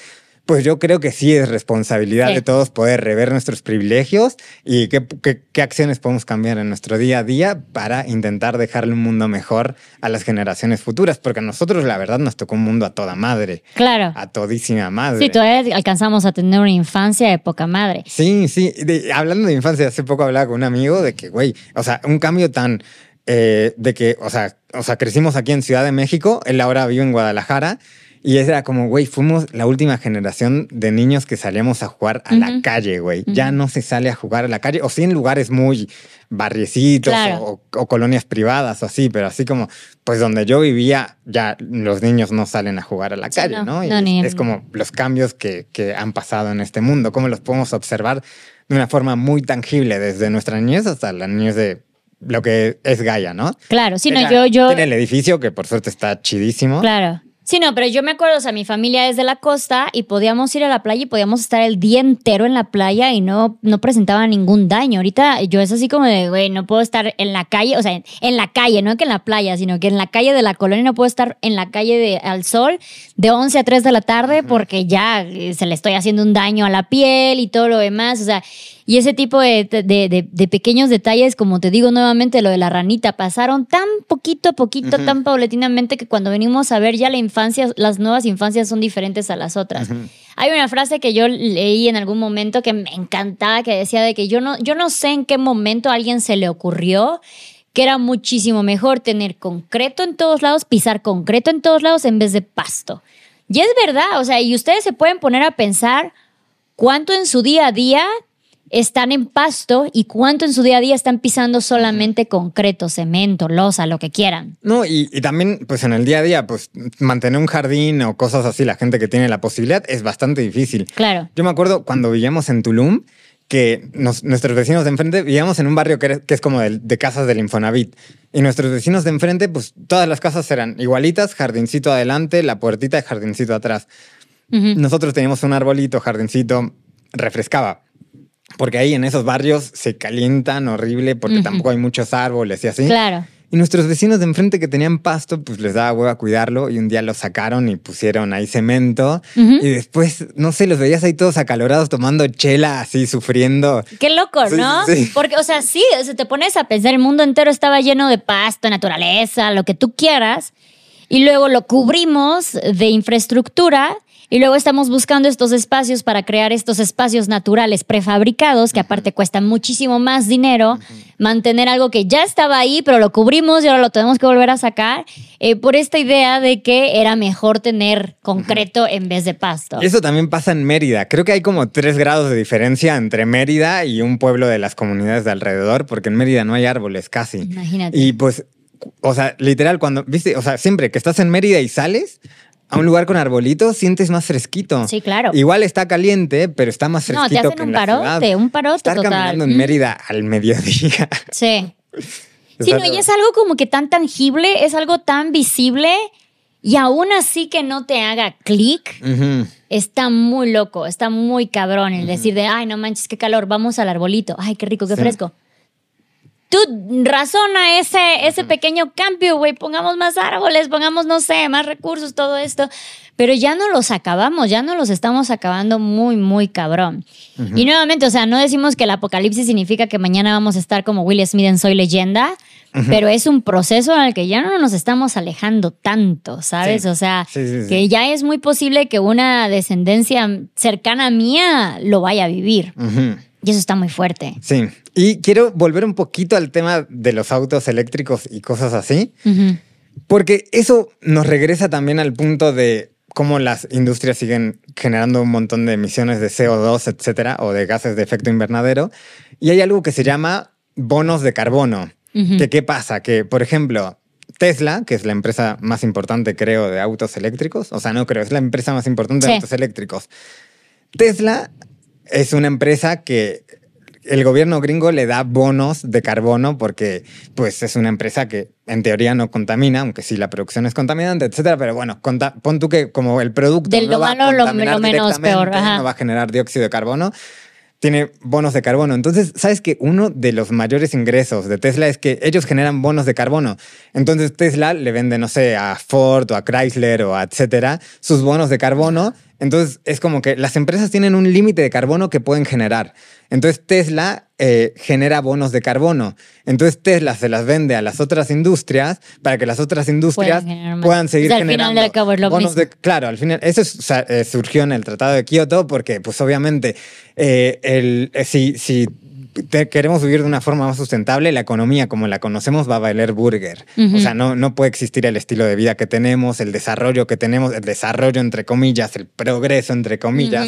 pues yo creo que sí es responsabilidad
Sí.
de todos poder rever nuestros privilegios y qué, qué- qué acciones podemos cambiar en nuestro día a día para intentar dejarle un mundo mejor a las generaciones futuras. Porque a nosotros, la verdad, nos tocó un mundo a toda madre,
Claro.
a todísima madre.
Sí, todavía alcanzamos a tener una infancia de poca madre.
Sí, sí. De- hablando de infancia, hace poco hablaba con un amigo de que, güey, o sea, un cambio tan eh, de que, o sea, o sea, crecimos aquí en Ciudad de México, él ahora vive en Guadalajara. Y era como, güey, fuimos la última generación de niños que salíamos a jugar a la calle, güey. Ya no se sale a jugar a la calle, o sí en lugares muy barriecitos
Claro.
o, o colonias privadas o así, pero así como, pues donde yo vivía, ya los niños no salen a jugar a la
Sí,
calle,
no.
¿no? Y
No,
es-
ni en-
es como los cambios que, que han pasado en este mundo, cómo los podemos observar de una forma muy tangible, desde nuestra niñez hasta la niñez de lo que es Gaia, ¿no?
Claro, sí, no, yo, yo,
Tiene el edificio, que por suerte está chidísimo.
Claro. Sí, no, pero yo me acuerdo, o sea, mi familia es de la costa y podíamos ir a la playa y podíamos estar el día entero en la playa y no, no presentaba ningún daño. Ahorita yo es así como de, güey, no puedo estar en la calle, o sea, en, en la calle, no que en la playa, sino que en la calle de la colonia no puedo estar en la calle de, al sol de 11 a 3 de la tarde porque ya eh, se le estoy haciendo un daño a la piel y todo lo demás, o sea, y ese tipo de, de- de- de pequeños detalles, como te digo nuevamente, lo de la ranita, pasaron tan poquito a poquito, tan paulatinamente que cuando venimos a ver ya la infancia, las nuevas infancias son diferentes a las otras. Hay una frase que yo leí en algún momento que me encantaba, que decía de que yo no, yo no sé en qué momento a alguien se le ocurrió que era muchísimo mejor tener concreto en todos lados, pisar concreto en todos lados en vez de pasto. Y es verdad, o sea, y ustedes se pueden poner a pensar cuánto en su día a día están en pasto y cuánto en su día a día están pisando solamente concreto, cemento, losa, lo que quieran.
No, y, y también, pues en el día a día, pues mantener un jardín o cosas así, la gente que tiene la posibilidad, es bastante difícil.
Claro.
Yo me acuerdo cuando vivíamos en Tulum, que nuestros vecinos de enfrente, vivíamos en un barrio que, es como de, de, casas del Infonavit. Y nuestros vecinos de enfrente, pues todas las casas eran igualitas, jardincito adelante, la puertita y jardincito atrás. Nosotros teníamos un arbolito, jardincito, refrescaba. Porque ahí en esos barrios se calientan horrible porque tampoco hay muchos árboles y así.
Claro.
Y nuestros vecinos de enfrente que tenían pasto, pues les daba huevo a cuidarlo y un día lo sacaron y pusieron ahí cemento. Y después, no sé, los veías ahí todos acalorados tomando chela, así sufriendo.
Qué loco, ¿no? Porque, o sea, sí, o te pones a pensar, el mundo entero estaba lleno de pasto, naturaleza, lo que tú quieras. Y luego lo cubrimos de infraestructura y luego estamos buscando estos espacios para crear estos espacios naturales prefabricados, que aparte cuestan muchísimo más dinero, mantener algo que ya estaba ahí, pero lo cubrimos y ahora lo tenemos que volver a sacar, eh, por esta idea de que era mejor tener concreto en vez de pasto.
Eso también pasa en Mérida. Creo que hay como tres grados de diferencia entre Mérida y un pueblo de las comunidades de alrededor, porque en Mérida no hay árboles casi.
Imagínate.
Y pues o sea, literal, cuando, viste, o sea, siempre que estás en Mérida y sales, a un lugar con arbolitos sientes más fresquito.
Sí, claro.
Igual está caliente, pero está más fresquito. No, te hacen
un parote, un parote
Estar caminando en Mérida al mediodía.
Sí. sí, no, y es algo como que tan tangible, es algo tan visible y aún así que no te haga clic. Está muy loco, está muy cabrón el decir de, ay, no manches, qué calor, vamos al arbolito, ay, qué rico, qué fresco tú razona ese, ese pequeño cambio, güey, pongamos más árboles, pongamos, no sé, más recursos, todo esto, pero ya no los acabamos, ya no los estamos acabando muy, muy cabrón. Y nuevamente, o sea, no decimos que el apocalipsis significa que mañana vamos a estar como Will Smith en Soy leyenda, pero es un proceso en el que ya no nos estamos alejando tanto, ¿sabes? O sea, que ya es muy posible que una descendencia cercana mía lo vaya a vivir. Y eso está muy fuerte.
Sí. Y quiero volver un poquito al tema de los autos eléctricos y cosas así, porque eso nos regresa también al punto de cómo las industrias siguen generando un montón de emisiones de CO2, etcétera, o de gases de efecto invernadero. Y hay algo que se llama bonos de carbono. que, ¿Qué pasa? Que, por ejemplo, Tesla, que es la empresa más importante, creo, de autos eléctricos, o sea, no creo, es la empresa más importante de autos eléctricos. Tesla es una empresa que el gobierno gringo le da bonos de carbono porque pues es una empresa que en teoría no contamina, aunque sí la producción es contaminante, etcétera, pero bueno, pon tú que como el producto
Del
no
va
a
lo, menos peor,
no va a generar dióxido de carbono, tiene bonos de carbono. Entonces, ¿sabes que uno de los mayores ingresos de Tesla es que ellos generan bonos de carbono? Entonces, Tesla le vende, no sé, a Ford o a Chrysler o a etcétera, sus bonos de carbono entonces es como que las empresas tienen un límite de carbono que pueden generar. Entonces Tesla eh, genera bonos de carbono. Entonces Tesla se las vende a las otras industrias para que las otras industrias puedan seguir generando bonos de claro al final eso eh, surgió en el Tratado de Kioto porque pues obviamente eh, el, si, si queremos vivir de una forma más sustentable, la economía como la conocemos va a valer burger. O sea, no, no puede existir el estilo de vida que tenemos, el desarrollo que tenemos, el desarrollo entre comillas, el progreso entre comillas.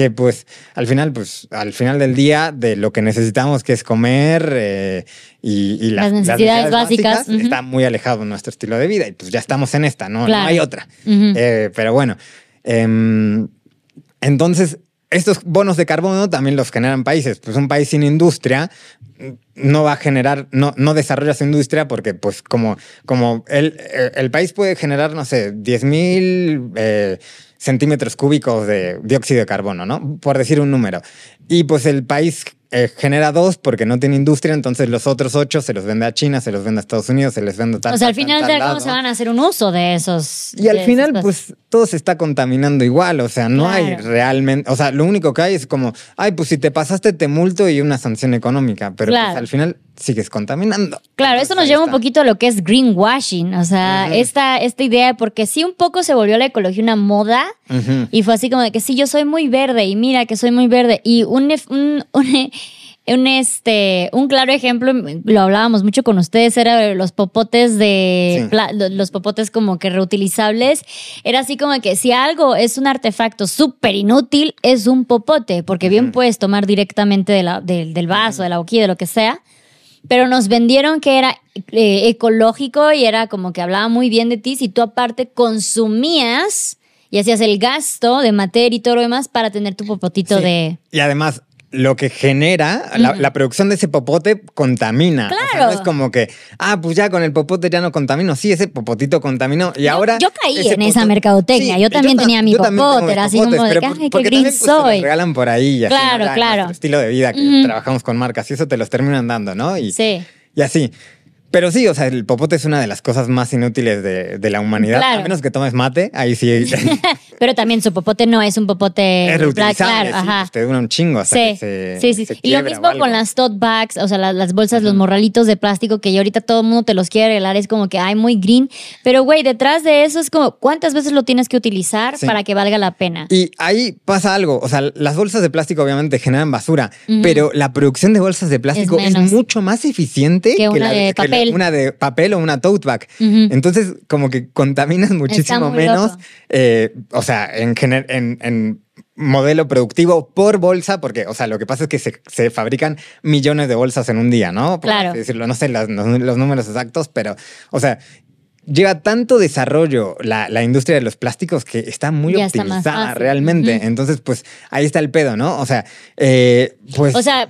Que pues al final, pues al final del día, de lo que necesitamos, que es comer eh, y,
las, necesidades, básicas,
está muy alejado de nuestro estilo de vida. Y pues ya estamos en esta, no, no hay otra. Eh, pero bueno, em, entonces estos bonos de carbono también los generan países. Pues un país sin industria no va a generar, no, no desarrolla su industria porque, pues, como, como el, el país puede generar, no sé, 10 mil eh, centímetros cúbicos de dióxido de carbono, ¿no? Por decir un número. Y pues el país eh, genera dos porque no tiene industria, entonces los otros ocho se los vende a China, se los vende a Estados Unidos, se les vende a tal.
O sea, al final, ¿cómo se van a hacer un uso de esos?
Y al final, pues todo se está contaminando igual, o sea, no hay realmente, o sea, lo único que hay es como, ay, pues si te pasaste te multo y una sanción económica, pero pues, al final sigues contaminando.
Claro, eso nos lleva un poquito a lo que es greenwashing, o sea, esta, esta idea, porque sí un poco se volvió la ecología una moda y fue así como de que sí, yo soy muy verde y mira que soy muy verde y un, un, un este, un claro ejemplo, lo hablábamos mucho con ustedes, era los popotes de los popotes como que reutilizables. Era así como que si algo es un artefacto súper inútil, es un popote, porque bien puedes tomar directamente de la, del vaso, de la boquilla, de lo que sea. Pero nos vendieron que era eh, ecológico y era como que hablaba muy bien de ti si tú aparte consumías y hacías el gasto de materia y todo lo demás para tener tu popotito de...
Y además, lo que genera, la, la producción de ese popote contamina. O sea,
Claro.
no es como que, ah, pues ya con el popote ya no contamino. Sí, ese popotito contaminó. Y
Yo-
ahora.
yo caí en esa mercadotecnia. Yo también
ta-
tenía mi popote, era así como de "Ay, qué
pues, te los
soy".
regalan por ahí. y así.
Claro, claro.
nuestro estilo de vida que trabajamos con marcas y eso te los terminan dando, ¿no? Y,
Sí.
y así. Pero sí, o sea, el popote es una de las cosas más inútiles de, de la humanidad.
Claro.
A menos que tomes mate, ahí sí
Pero también su popote no es un popote
reutilizable.
claro,
sí,
ajá.
pues te dura un chingo hasta
Sí,
que se
sí, sí.
se
Y lo mismo con las tote bags, o sea, las, las bolsas, los morralitos de plástico que ahorita todo el mundo te los quiere regalar, es como que hay muy green. Pero, güey, detrás de eso es como, ¿cuántas veces lo tienes que utilizar
Sí.
para que valga la pena?
Y ahí pasa algo, o sea, las bolsas de plástico obviamente generan basura, pero la producción de bolsas de plástico es, mucho más eficiente
Que una
la
de
la-
papel.
una de papel o una tote bag. Entonces, como que contaminas muchísimo menos, eh, o sea, en, gener- en, en modelo productivo por bolsa, porque, o sea, lo que pasa es que se, se fabrican millones de bolsas en un día, ¿no? Por
Claro.
decirlo, no sé los, los números exactos, pero, o sea, lleva tanto desarrollo la, la industria de los plásticos que está muy
Ya
optimizada realmente. Entonces, pues ahí está el pedo, ¿no? O sea, eh, pues...
O sea,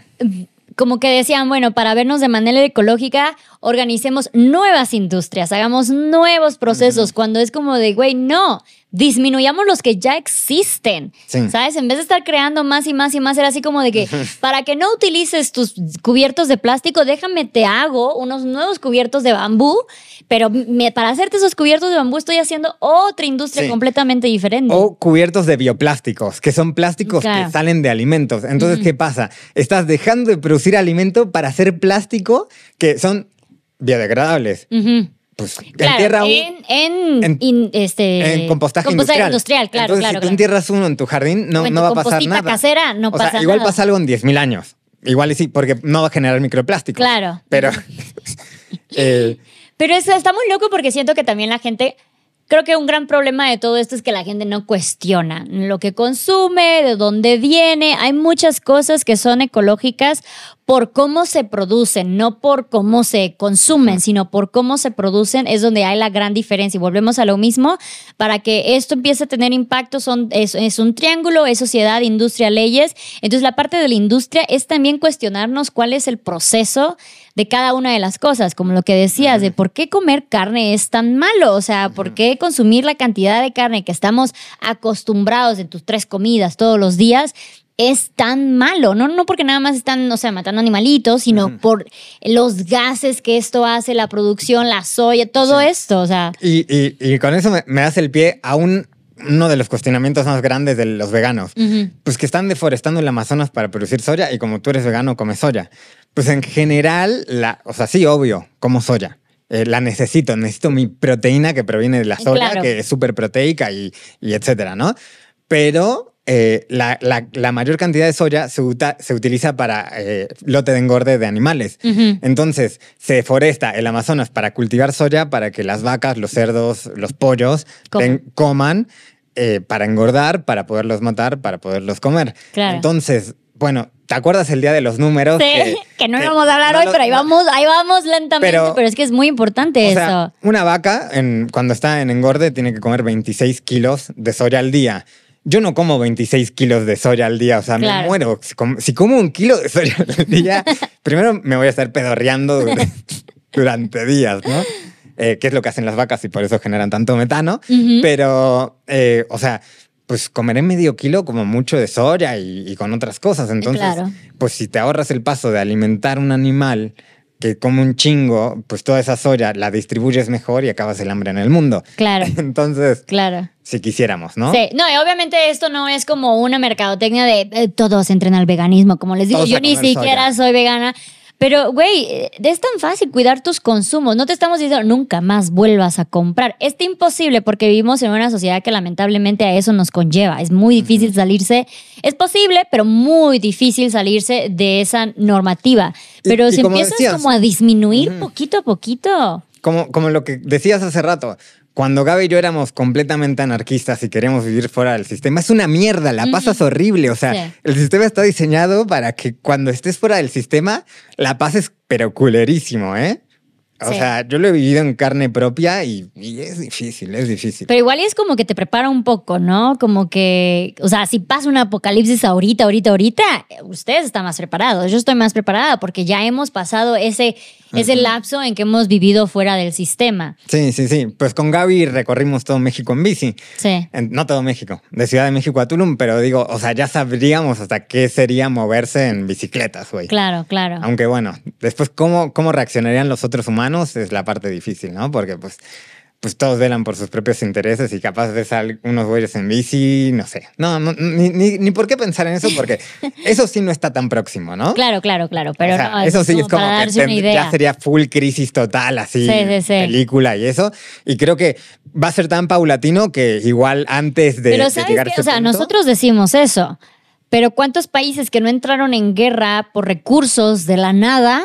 como que decían, bueno, para vernos de manera ecológica, organicemos nuevas industrias, hagamos nuevos procesos, cuando es como de, güey, no, disminuyamos los que ya existen,
Sí.
¿sabes? En vez de estar creando más y más y más, era así como de que, para que no utilices tus cubiertos de plástico, déjame, te hago unos nuevos cubiertos de bambú, pero me- para hacerte esos cubiertos de bambú estoy haciendo otra industria
Sí.
completamente diferente.
O cubiertos de bioplásticos, que son plásticos
Claro.
que salen de alimentos. Entonces, ¿qué pasa? Estás dejando de producir alimento para hacer plástico que son biodegradables.
Ujú.
Pues
Claro,
entierra un-
en, en,
en-
in- este,
en compostaje, industrial.
claro,
Entonces,
claro.
si tú
claro.
entierras uno en tu jardín, no, va a pasar nada.
casera, no
o sea,
pasa
igual
nada.
pasa algo en 10.000 años. Igual y sí, porque no va a generar microplásticos.
Claro.
Pero. eh,
Pero eso está muy loco porque siento que también la gente, creo que un gran problema de todo esto es que la gente no cuestiona lo que consume, de dónde viene. Hay muchas cosas que son ecológicas por cómo se producen, no por cómo se consumen, sino por cómo se producen, es donde hay la gran diferencia. Y volvemos a lo mismo, para que esto empiece a tener impacto, son, es, es un triángulo, es sociedad, industria, leyes. Entonces la parte de la industria es también cuestionarnos cuál es el proceso de cada una de las cosas, como lo que decías, de por qué comer carne es tan malo, o sea, por qué consumir la cantidad de carne que estamos acostumbrados en tus tres comidas todos los días es tan malo, no, no porque nada más están, o sea, matando animalitos, sino por los gases que esto hace, la producción, la soya, todo esto, o sea,
y, y- y con eso me, me hace el pie a un, uno de los cuestionamientos más grandes de los veganos. Pues que están deforestando el Amazonas para producir soya y como tú eres vegano, comes soya. Pues en general, la, o sea, sí, obvio, como soya. Eh, la necesito, necesito mi proteína que proviene de la soya,
Claro.
que es súper proteica y, y etcétera, ¿no? Pero eh, la, la- la mayor cantidad de soya se, uta- se utiliza para eh, lote de engorde de animales. Entonces, se deforesta el Amazonas para cultivar soya, para que las vacas, los cerdos, los pollos
Coman.
ten- coman, eh, para engordar, para poderlos matar, para poderlos comer.
Claro.
Entonces, bueno, ¿te acuerdas el día de los números?
Sí, que, no
que-
íbamos a hablar
no
hoy, pero ahí vamos, ahí vamos lentamente, pero,
Pero-
es que es muy importante
O
eso.
sea, una vaca, en- cuando está en engorde, tiene que comer 26 kilos de soya al día. Yo no como 26 kilos de soya al día, o sea,
Claro.
me muero. Si com- si como un kilo de soya al día, primero me voy a estar pedorreando durante, durante días, ¿no? Eh, que es lo que hacen las vacas y por eso generan tanto metano. Pero, eh, o sea, pues comeré medio kilo como mucho de soya y, y con otras cosas. Entonces,
Claro.
pues si te ahorras el paso de alimentar un animal que come un chingo, pues toda esa soya la distribuyes mejor y acabas el hambre en el mundo.
Claro,
Entonces,
claro.
si quisiéramos, ¿no?
Sí, no, y obviamente esto no es como una mercadotecnia de eh, todos entren al veganismo, como les digo,
Todos
yo ni siquiera
soya.
soy vegana. Pero, güey, eh, es tan fácil cuidar tus consumos. No te estamos diciendo nunca más vuelvas a comprar. Es imposible porque vivimos en una sociedad que lamentablemente a eso nos conlleva. Es muy difícil salirse. Es posible, pero muy difícil salirse de esa normativa. Pero
y
si
como
empiezas
decías-
como a disminuir poquito a poquito.
Como, como lo que decías hace rato, cuando Gaby y yo éramos completamente anarquistas y queríamos vivir fuera del sistema, es una mierda, la pasas horrible. O sea,
Sí.
el sistema está diseñado para que cuando estés fuera del sistema, la pases pero culerísimo, ¿eh? O
Sí.
sea, yo lo he vivido en carne propia y, y es difícil, es difícil.
Pero igual es como que te prepara un poco, ¿no? Como que, o sea, si pasa un apocalipsis ahorita, ahorita, ahorita, ustedes están más preparados. Yo estoy más preparada porque ya hemos pasado ese, ese lapso en que hemos vivido fuera del sistema.
Sí, sí, sí. Pues con Gaby recorrimos todo México en bici.
Sí.
En- no todo México, de Ciudad de México a Tulum, pero digo, o sea, ya sabríamos hasta qué sería moverse en bicicletas, güey.
Claro, claro.
Aunque bueno, después cómo, cómo reaccionarían los otros humanos es la parte difícil, ¿no? Porque pues, pues todos velan por sus propios intereses y capaz ves a unos güeyes en bici, no sé. No, no, ni, ni, ni por qué pensar en eso porque eso sí no está tan próximo, ¿no?
Claro, claro, claro. Pero
O sea,
no,
eso sí es como que ya sería full crisis total, así,
Sí, sí, sí.
película y eso. Y creo que va a ser tan paulatino que igual antes de,
Pero
de
¿sabes
llegar a ese
O sea,
punto-
nosotros decimos eso, pero ¿cuántos países que no entraron en guerra por recursos de la nada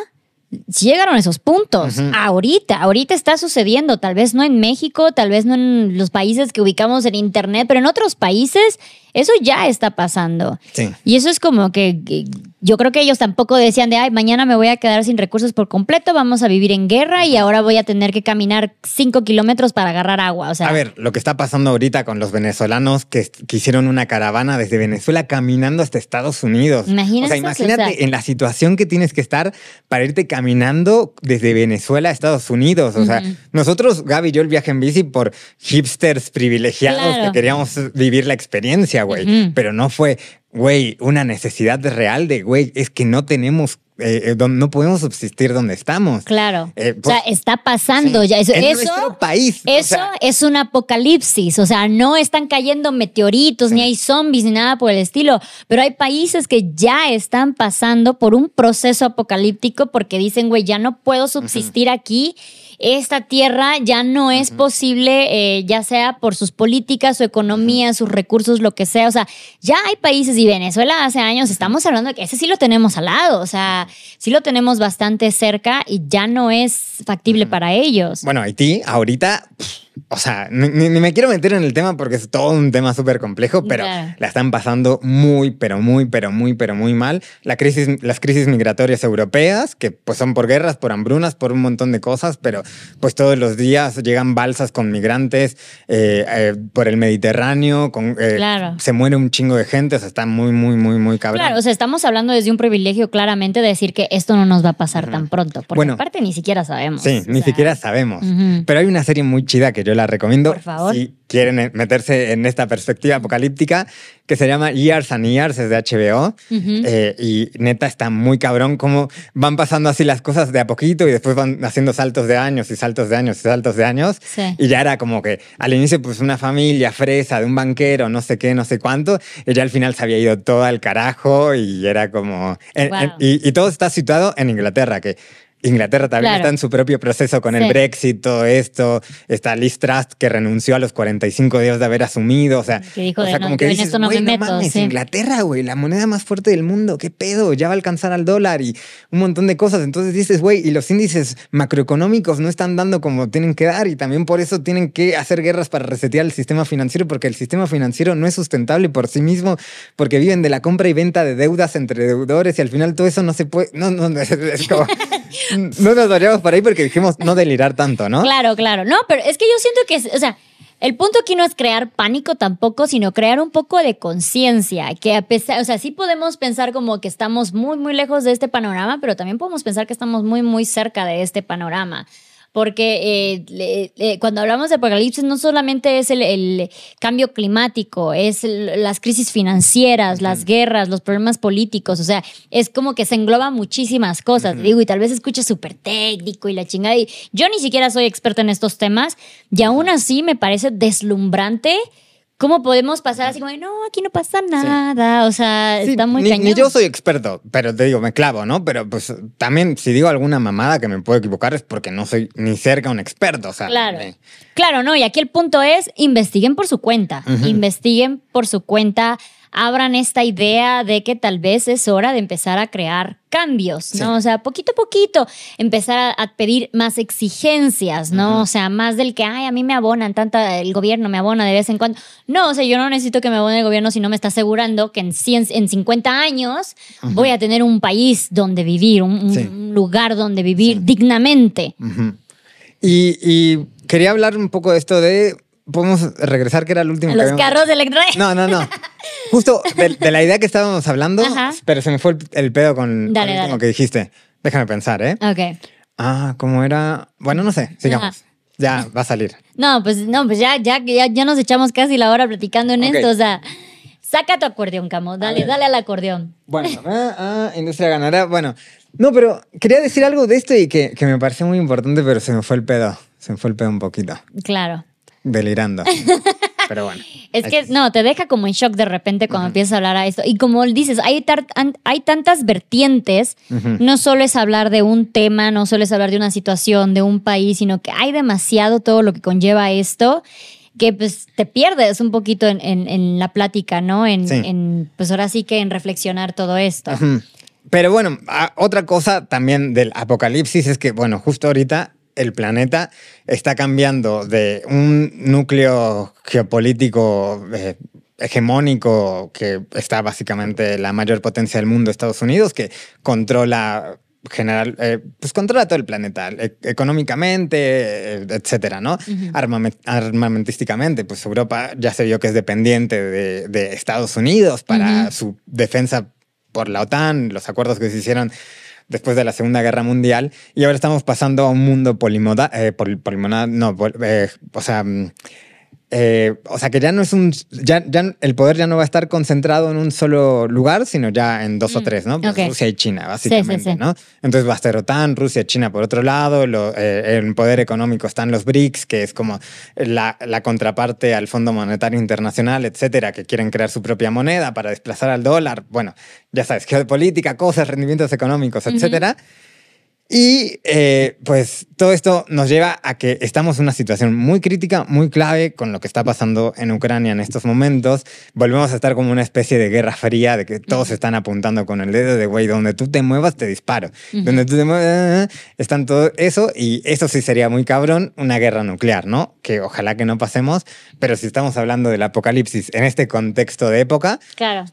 llegaron a esos puntos? Ahorita, ahorita está sucediendo, tal vez no en México, tal vez no en los países que ubicamos en Internet, pero en otros países eso ya está pasando.
Sí.
Y eso es como que, que yo creo que ellos tampoco decían de, ay, mañana me voy a quedar sin recursos por completo, vamos a vivir en guerra y ahora voy a tener que caminar cinco kilómetros para agarrar agua. O sea,
A ver, lo que está pasando ahorita con los venezolanos que, que hicieron una caravana desde Venezuela caminando hasta Estados Unidos.
Imagínate
o sea, imagínate
o sea.
en la situación que tienes que estar para irte caminando desde Venezuela a Estados Unidos. O sea, nosotros, Gaby y yo, el viaje en bici por hipsters privilegiados
Claro.
que queríamos vivir la experiencia, güey. Pero no fue, güey, una necesidad real de, güey, es que no tenemos, eh, eh, no podemos subsistir donde estamos.
Claro.
Eh,
o sea, está pasando
Sí.
ya. Eso,
en
eso,
nuestro país. o
eso
sea,
es un apocalipsis. O sea, no están cayendo meteoritos, ni hay zombies, ni nada por el estilo. Pero hay países que ya están pasando por un proceso apocalíptico porque dicen, güey, ya no puedo subsistir aquí. Esta tierra ya no es posible, eh, ya sea por sus políticas, su economía, sus recursos, lo que sea. O sea, ya hay países y Venezuela hace años estamos hablando de que ese sí lo tenemos al lado. O sea, sí lo tenemos bastante cerca y ya no es factible para ellos.
Bueno, Haití, ahorita, pff, o sea, ni, ni- me quiero meter en el tema porque es todo un tema súper complejo, pero
Claro.
la están pasando muy, pero muy, pero muy, pero muy mal. La crisis, las crisis migratorias europeas, que pues son por guerras, por hambrunas, por un montón de cosas, pero pues todos los días llegan balsas con migrantes eh, eh, por el Mediterráneo, con, eh,
Claro.
se muere un chingo de gente, o sea, está muy, muy, muy, muy cabrón.
Claro, o sea, estamos hablando desde un privilegio claramente de decir que esto no nos va a pasar tan pronto, porque
Bueno.
aparte ni siquiera sabemos.
Sí, ni
sea,
siquiera sabemos.
Ujú.
Pero hay una serie muy chida que yo la recomiendo.
Por favor.
Si quieren meterse en esta perspectiva apocalíptica, que se llama Years and Years, es de HBO. Eh, y neta está muy cabrón cómo van pasando así las cosas de a poquito y después van haciendo saltos de años y saltos de años y saltos de años.
Sí.
Y ya era como que al inicio, pues una familia fresa de un banquero, no sé qué, no sé cuánto. Y ya al final se había ido todo al carajo y era como. en-
Wow.
en- y, y todo está situado en Inglaterra, que. Inglaterra también
Claro.
está en su propio proceso con el
Sí.
Brexit, todo esto. Está Liz Truss que renunció a los 45 días de haber asumido. O sea,
Que dijo
o
de
sea
no,
como que dices,
no me
"Güey,
meto",
mames,
sí.
Inglaterra, güey, la moneda más fuerte del mundo. ¿Qué pedo? Ya va a alcanzar al dólar y un montón de cosas. Entonces dices, güey, y los índices macroeconómicos no están dando como tienen que dar y también por eso tienen que hacer guerras para resetear el sistema financiero porque el sistema financiero no es sustentable por sí mismo porque viven de la compra y venta de deudas entre deudores y al final todo eso no se puede. No, no, es, es como. no nos variamos por ahí porque dijimos no delirar tanto, ¿no?
Claro, claro. No, pero es que yo siento que, o sea, el punto aquí no es crear pánico tampoco, sino crear un poco de conciencia, que a pesar, o sea, sí podemos pensar como que estamos muy, muy lejos de este panorama, pero también podemos pensar que estamos muy, muy cerca de este panorama. Porque eh, le- cuando hablamos de apocalipsis no solamente es el, el cambio climático, es el- las crisis financieras, las guerras, los problemas políticos, o sea, es como que se engloba muchísimas cosas. Digo, y tal vez escuche súper técnico y la chingada. Y yo ni siquiera soy experta en estos temas y aún así me parece deslumbrante cómo podemos pasar así como, de, no, aquí no pasa nada. O sea,
Sí,
está muy
ni,
cañón.
ni yo soy experto, pero te digo, me clavo, ¿no? Pero pues también si digo alguna mamada que me puedo equivocar es porque no soy ni cerca un experto, o sea.
Claro.
me-
Claro, no, y aquí el punto es investiguen por su cuenta, investiguen por su cuenta, abran esta idea de que tal vez es hora de empezar a crear cambios, ¿no? O sea, poquito a poquito, empezar a, a pedir más exigencias, ¿no? O sea, más del que, ay, a mí me abonan, tanta, el gobierno me abona de vez en cuando. No, o sea, yo no necesito que me abone el gobierno si no me está asegurando que en, 100, en 50 años voy a tener un país donde vivir, un, lugar donde vivir dignamente.
Y, y quería hablar un poco de esto de. Podemos regresar, que era el último.
Los carros electrónicos.
No, no, no. Justo de, de la idea que estábamos hablando,
Ajá.
pero se me fue el, el pedo con,
Dale,
con lo que dijiste. Déjame pensar, ¿eh?
Ok.
Ah, ¿cómo era? Bueno, no sé, sigamos.
Ajá.
Ya va a salir.
No, pues no, pues ya, ya, ya, ya nos echamos casi la hora platicando en
Ok.
esto. O sea, saca tu acordeón, Camo. Dale,
ver.
dale al acordeón.
Bueno, ah, ah, industria ganadera. Bueno, no, pero quería decir algo de esto y que, que me pareció muy importante, pero se me fue el pedo. Se me fue el pedo un poquito.
Claro.
Delirando. pero bueno.
Es que no, te deja como en shock de repente cuando empiezas a hablar a esto. Y como dices, hay, hay tantas vertientes. No solo es hablar de un tema, no solo es hablar de una situación, de un país, sino que hay demasiado todo lo que conlleva esto que pues te pierdes un poquito en, en- en la plática, ¿no? En,
Sí.
en, pues ahora sí que en reflexionar todo esto.
Pero bueno, a- otra cosa también del apocalipsis es que, bueno, justo ahorita el planeta está cambiando de un núcleo geopolítico eh, hegemónico que está básicamente la mayor potencia del mundo, Estados Unidos, que controla general, eh, pues controla todo el planeta, e- económicamente, eh, etcétera, ¿no? Armame- armamentísticamente, pues Europa ya se vio que es dependiente de, de Estados Unidos para su defensa por la OTAN, los acuerdos que se hicieron después de la Segunda Guerra Mundial, y ahora estamos pasando a un mundo polimoda, eh, no, pol- eh, o sea, mm, eh, o sea que ya no es un, ya, ya el poder ya no va a estar concentrado en un solo lugar, sino ya en dos o
Mm,
tres, ¿no? Pues
ok.
Rusia y China, básicamente,
sí.
¿no? Entonces va a estar OTAN, Rusia, China por otro lado, lo- eh, en poder económico están los BRICS, que es como la, la contraparte al Fondo Monetario Internacional, etcétera, que quieren crear su propia moneda para desplazar al dólar. Bueno, ya sabes, geopolítica, cosas, rendimientos económicos, etcétera. Y eh, pues todo esto nos lleva a que estamos en una situación muy crítica, muy clave con lo que está pasando en Ucrania en estos momentos. Volvemos a estar como una especie de guerra fría, de que todos están apuntando con el dedo de, güey, donde tú te muevas te disparo. Donde tú te muevas, están todo eso y eso sí sería muy cabrón, una guerra nuclear, ¿no? Que ojalá que no pasemos, pero si estamos hablando del apocalipsis en este contexto de época,
Claro.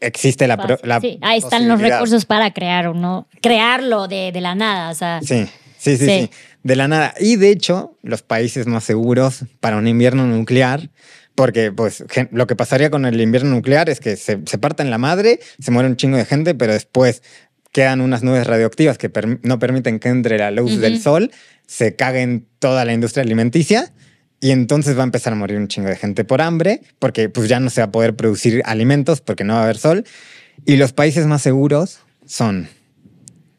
Existe la... pro- la
sí, ahí están los recursos para crear uno, crearlo de, de la nada. O sea,
Sí, sí, sí,
Sí.
De la nada. Y de hecho, los países más seguros para un invierno nuclear, porque pues lo que pasaría con el invierno nuclear es que se, se parten la madre, se muere un chingo de gente, pero después quedan unas nubes radioactivas que no permiten que entre la luz del sol, se caguen toda la industria alimenticia. Y entonces va a empezar a morir un chingo de gente por hambre, porque pues ya no se va a poder producir alimentos porque no va a haber sol. Y los países más seguros son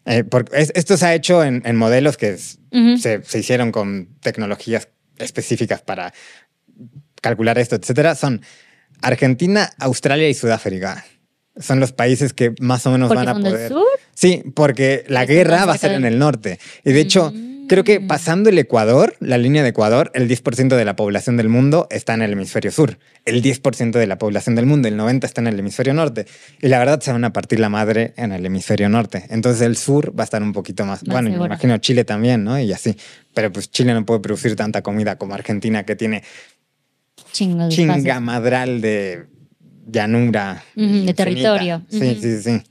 eh, porque es- esto se ha hecho en, en modelos que es- se, se hicieron con tecnologías específicas para calcular esto, etcétera. Son Argentina, Australia y Sudáfrica. Son los países que más o menos van a
son del
poder.
sur.
Sí, porque la guerra va a ser en el norte. Y de hecho, creo que
Mm.
pasando el Ecuador, la línea de Ecuador, el 10% de la población del mundo está en el hemisferio sur. El 10% de la población del mundo, el 90% está en el hemisferio norte. Y la verdad se van a partir la madre en el hemisferio norte. Entonces el sur va a estar un poquito más.
Más
bueno, me imagino Chile también, ¿no? Y así. Pero pues Chile no puede producir tanta comida como Argentina, que tiene chinga madral de llanura.
De territorio.
Sí,
Ujú.
sí, sí.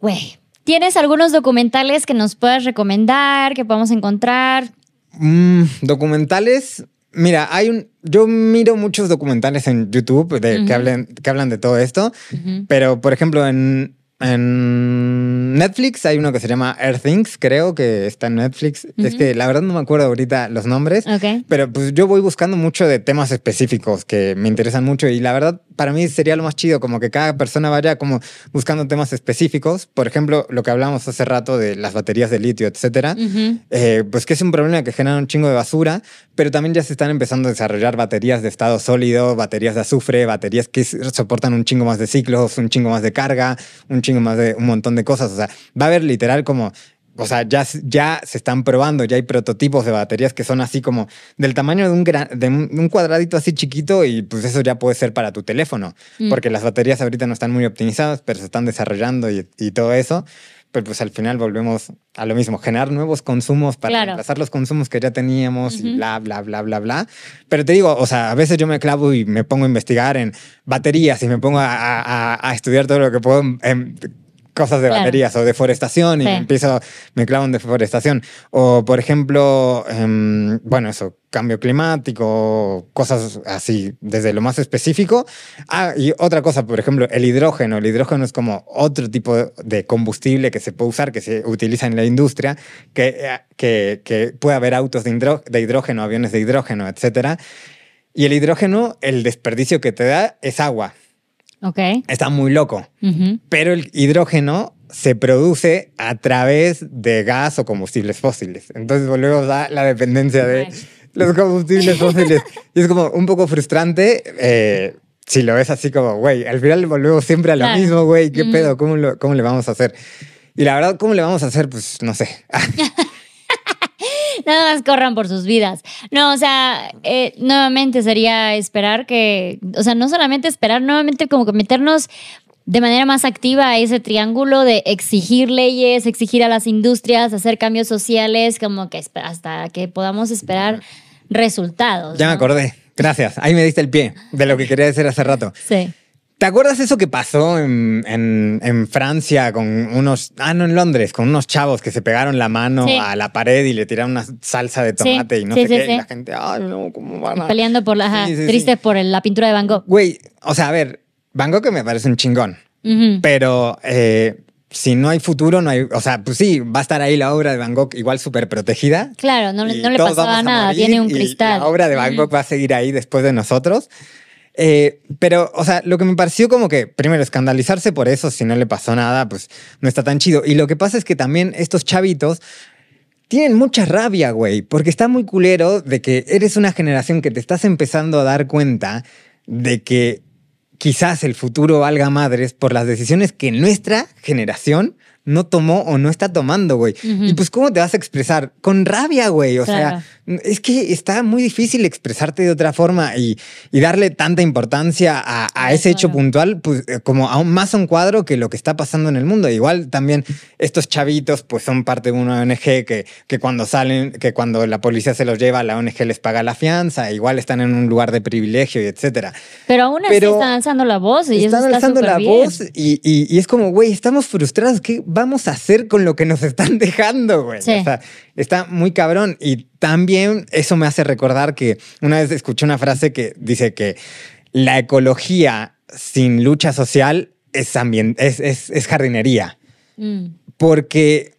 Güey. ¿Tienes algunos documentales que nos puedas recomendar, que podamos encontrar?
Mm, documentales. Mira, hay un. Yo miro muchos documentales en YouTube de, que, hablen, que hablan de todo esto. Pero, por ejemplo, en, en Netflix hay uno que se llama Earth Things, creo que está en Netflix. Es
Ujú.
que la verdad no me acuerdo ahorita los nombres.
Ok.
Pero pues yo voy buscando mucho de temas específicos que me interesan mucho y la verdad para mí sería lo más chido como que cada persona vaya como buscando temas específicos. Por ejemplo, lo que hablábamos hace rato de las baterías de litio, etcétera.
Ujú.
Eh, pues que es un problema que genera un chingo de basura, pero también ya se están empezando a desarrollar baterías de estado sólido, baterías de azufre, baterías que soportan un chingo más de ciclos, un chingo más de carga, un chingo más de un montón de cosas. O sea, va a haber literal como... O sea, ya, ya se están probando, ya hay prototipos de baterías que son así como del tamaño de un, gran- de un cuadradito así chiquito y pues eso ya puede ser para tu teléfono,
Mm.
porque las baterías ahorita no están muy optimizadas, pero se están desarrollando y, y todo eso. Pero pues al final volvemos a lo mismo, generar nuevos consumos para
Claro.
reemplazar los consumos que ya teníamos y bla, bla, bla, bla, bla. Pero te digo, o sea, a veces yo me clavo y me pongo a investigar en baterías y me pongo a, a- a- a estudiar todo lo que puedo en cosas de
Claro.
baterías o deforestación y
Sí.
empiezo, me clavo en deforestación. O, por ejemplo, em, bueno, eso, cambio climático, cosas así, desde lo más específico. Ah, y otra cosa, por ejemplo, el hidrógeno. El hidrógeno es como otro tipo de combustible que se puede usar, que se utiliza en la industria, que, eh, que, que puede haber autos de, hidró- de hidrógeno, aviones de hidrógeno, etcétera. Y el hidrógeno, el desperdicio que te da es agua.
Ok.
Está muy loco. Pero el hidrógeno se produce a través de gas o combustibles fósiles. Entonces volvemos a la dependencia de los combustibles fósiles. Y es como un poco frustrante eh, si lo ves así como, güey, al final volvemos siempre a lo
Claro.
mismo, güey, ¿qué pedo? ¿Cómo, lo- ¿Cómo le vamos a hacer? Y la verdad, ¿cómo le vamos a hacer? Pues no sé.
Nada más corran por sus vidas. No, o sea, eh, nuevamente sería esperar que, o sea, no solamente esperar, nuevamente como que meternos de manera más activa a ese triángulo de exigir leyes, exigir a las industrias, hacer cambios sociales, como que hasta que podamos esperar resultados.
ya me acordé. Gracias. Ahí me diste el pie de lo que quería decir hace rato.
Sí.
¿Te acuerdas eso que pasó en, en- en Francia con unos, ah, no, en Londres, con unos chavos que se pegaron la mano
Sí.
a la pared y le tiraron una salsa de tomate y no
sí,
sé qué? Y la gente, ay, no, ¿cómo van a...?
Peleando por la, ajá,
Sí, sí, sí.
triste por la pintura de Van Gogh.
Güey, o sea, a ver, Van Gogh me parece un chingón, pero eh, si no hay futuro, no hay, o sea, pues sí, va a estar ahí la obra de Van Gogh igual súper protegida.
Claro, no, no le pasaba nada, tiene un
y
cristal.
La obra de Van. Gogh va a seguir ahí después de nosotros. Eh, pero, o sea, lo que me pareció como que, primero, escandalizarse por eso, si no le pasó nada, pues no está tan chido. Y lo que pasa es que también estos chavitos tienen mucha rabia, güey, porque está muy culero de que eres una generación que te estás empezando a dar cuenta de que quizás el futuro valga madres por las decisiones que nuestra generación no tomó o no está tomando, güey. Y pues, ¿cómo te vas a expresar? Con rabia, güey. O
Claro.
sea, es que está muy difícil expresarte de otra forma y, y darle tanta importancia a, a ese hecho puntual, pues eh, como aún más a un cuadro que lo que está pasando en el mundo. Igual también estos chavitos, pues son parte de una ONG que, que cuando salen, que cuando la policía se los lleva, la ONG les paga la fianza, igual están en un lugar de privilegio y etcétera.
Pero aún así
Pero
están alzando la voz y
Están
eso está
alzando la voz y, y- y es como, güey, estamos frustrados. ¿Qué vamos a hacer con lo que nos están dejando, güey?
Sí.
O sea, está muy cabrón. Y también eso me hace recordar que una vez escuché una frase que dice que la ecología sin lucha social es, es, es- es jardinería.
Mm.
Porque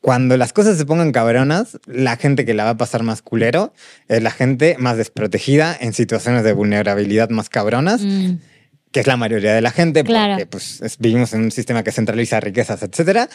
cuando las cosas se pongan cabronas, la gente que la va a pasar más culero es la gente más desprotegida en situaciones de vulnerabilidad más cabronas
Mm.
Que es la mayoría de la gente,
Claro.
porque pues, es- vivimos en un sistema que centraliza riquezas, etcétera.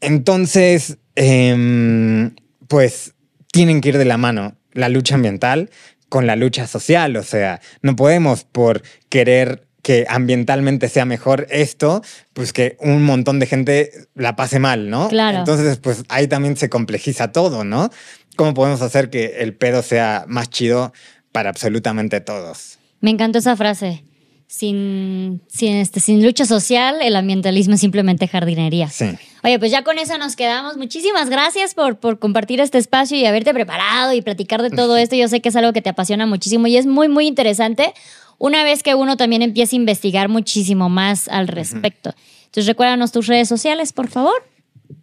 Entonces, em, pues tienen que ir de la mano la lucha ambiental con la lucha social. O sea, no podemos por querer que ambientalmente sea mejor esto, pues que un montón de gente la pase mal, ¿no?
Claro.
Entonces, pues ahí también se complejiza todo, ¿no? ¿Cómo podemos hacer que el pedo sea más chido para absolutamente todos?
Me encantó esa frase. Sin, sin, este, sin lucha social, el ambientalismo es simplemente jardinería.
Sí.
Oye, pues ya con eso nos quedamos. Muchísimas gracias por, por compartir este espacio y haberte preparado y platicar de todo esto. Yo sé que es algo que te apasiona muchísimo y es muy, muy interesante una vez que uno también empieza a investigar muchísimo más al respecto. Entonces, recuérdanos tus redes sociales, por favor.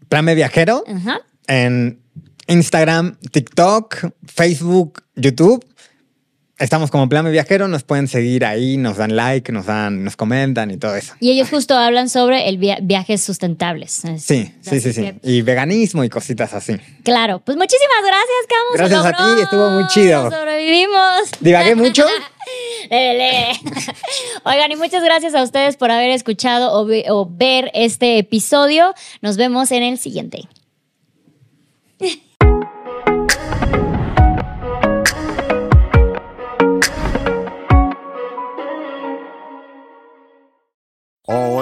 Plan B Viajero en Instagram, TikTok, Facebook, YouTube. Estamos como Plan Viajero, nos pueden seguir ahí, nos dan like, nos dan, nos comentan y todo eso.
Y ellos justo hablan sobre el via- viajes sustentables. Es-
Sí, sí, sí, sí.
que,
Y veganismo y cositas así.
claro, pues muchísimas gracias, Camus.
Gracias a ti, estuvo muy chido.
Sobrevivimos.
¿Divagué mucho?
Oigan, y muchas gracias a ustedes por haber escuchado o, ve- o ver este episodio. Nos vemos en el siguiente.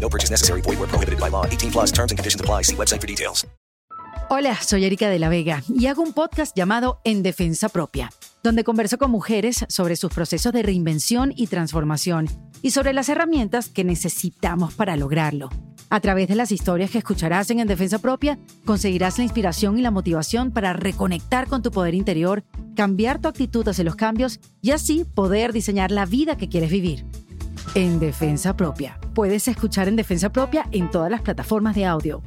No purchase necessary. Void prohibited by law. 18 plus terms and conditions apply. See website for details.
Hola, soy Erika de la Vega y hago un podcast llamado En Defensa Propia, donde converso con mujeres sobre sus procesos de reinvención y transformación y sobre las herramientas que necesitamos para lograrlo. A través de las historias que escucharás en En Defensa Propia, conseguirás la inspiración y la motivación para reconectar con tu poder interior, cambiar tu actitud hacia los cambios y así poder diseñar la vida que quieres vivir. En Defensa Propia. Puedes escuchar En Defensa Propia en todas las plataformas de audio.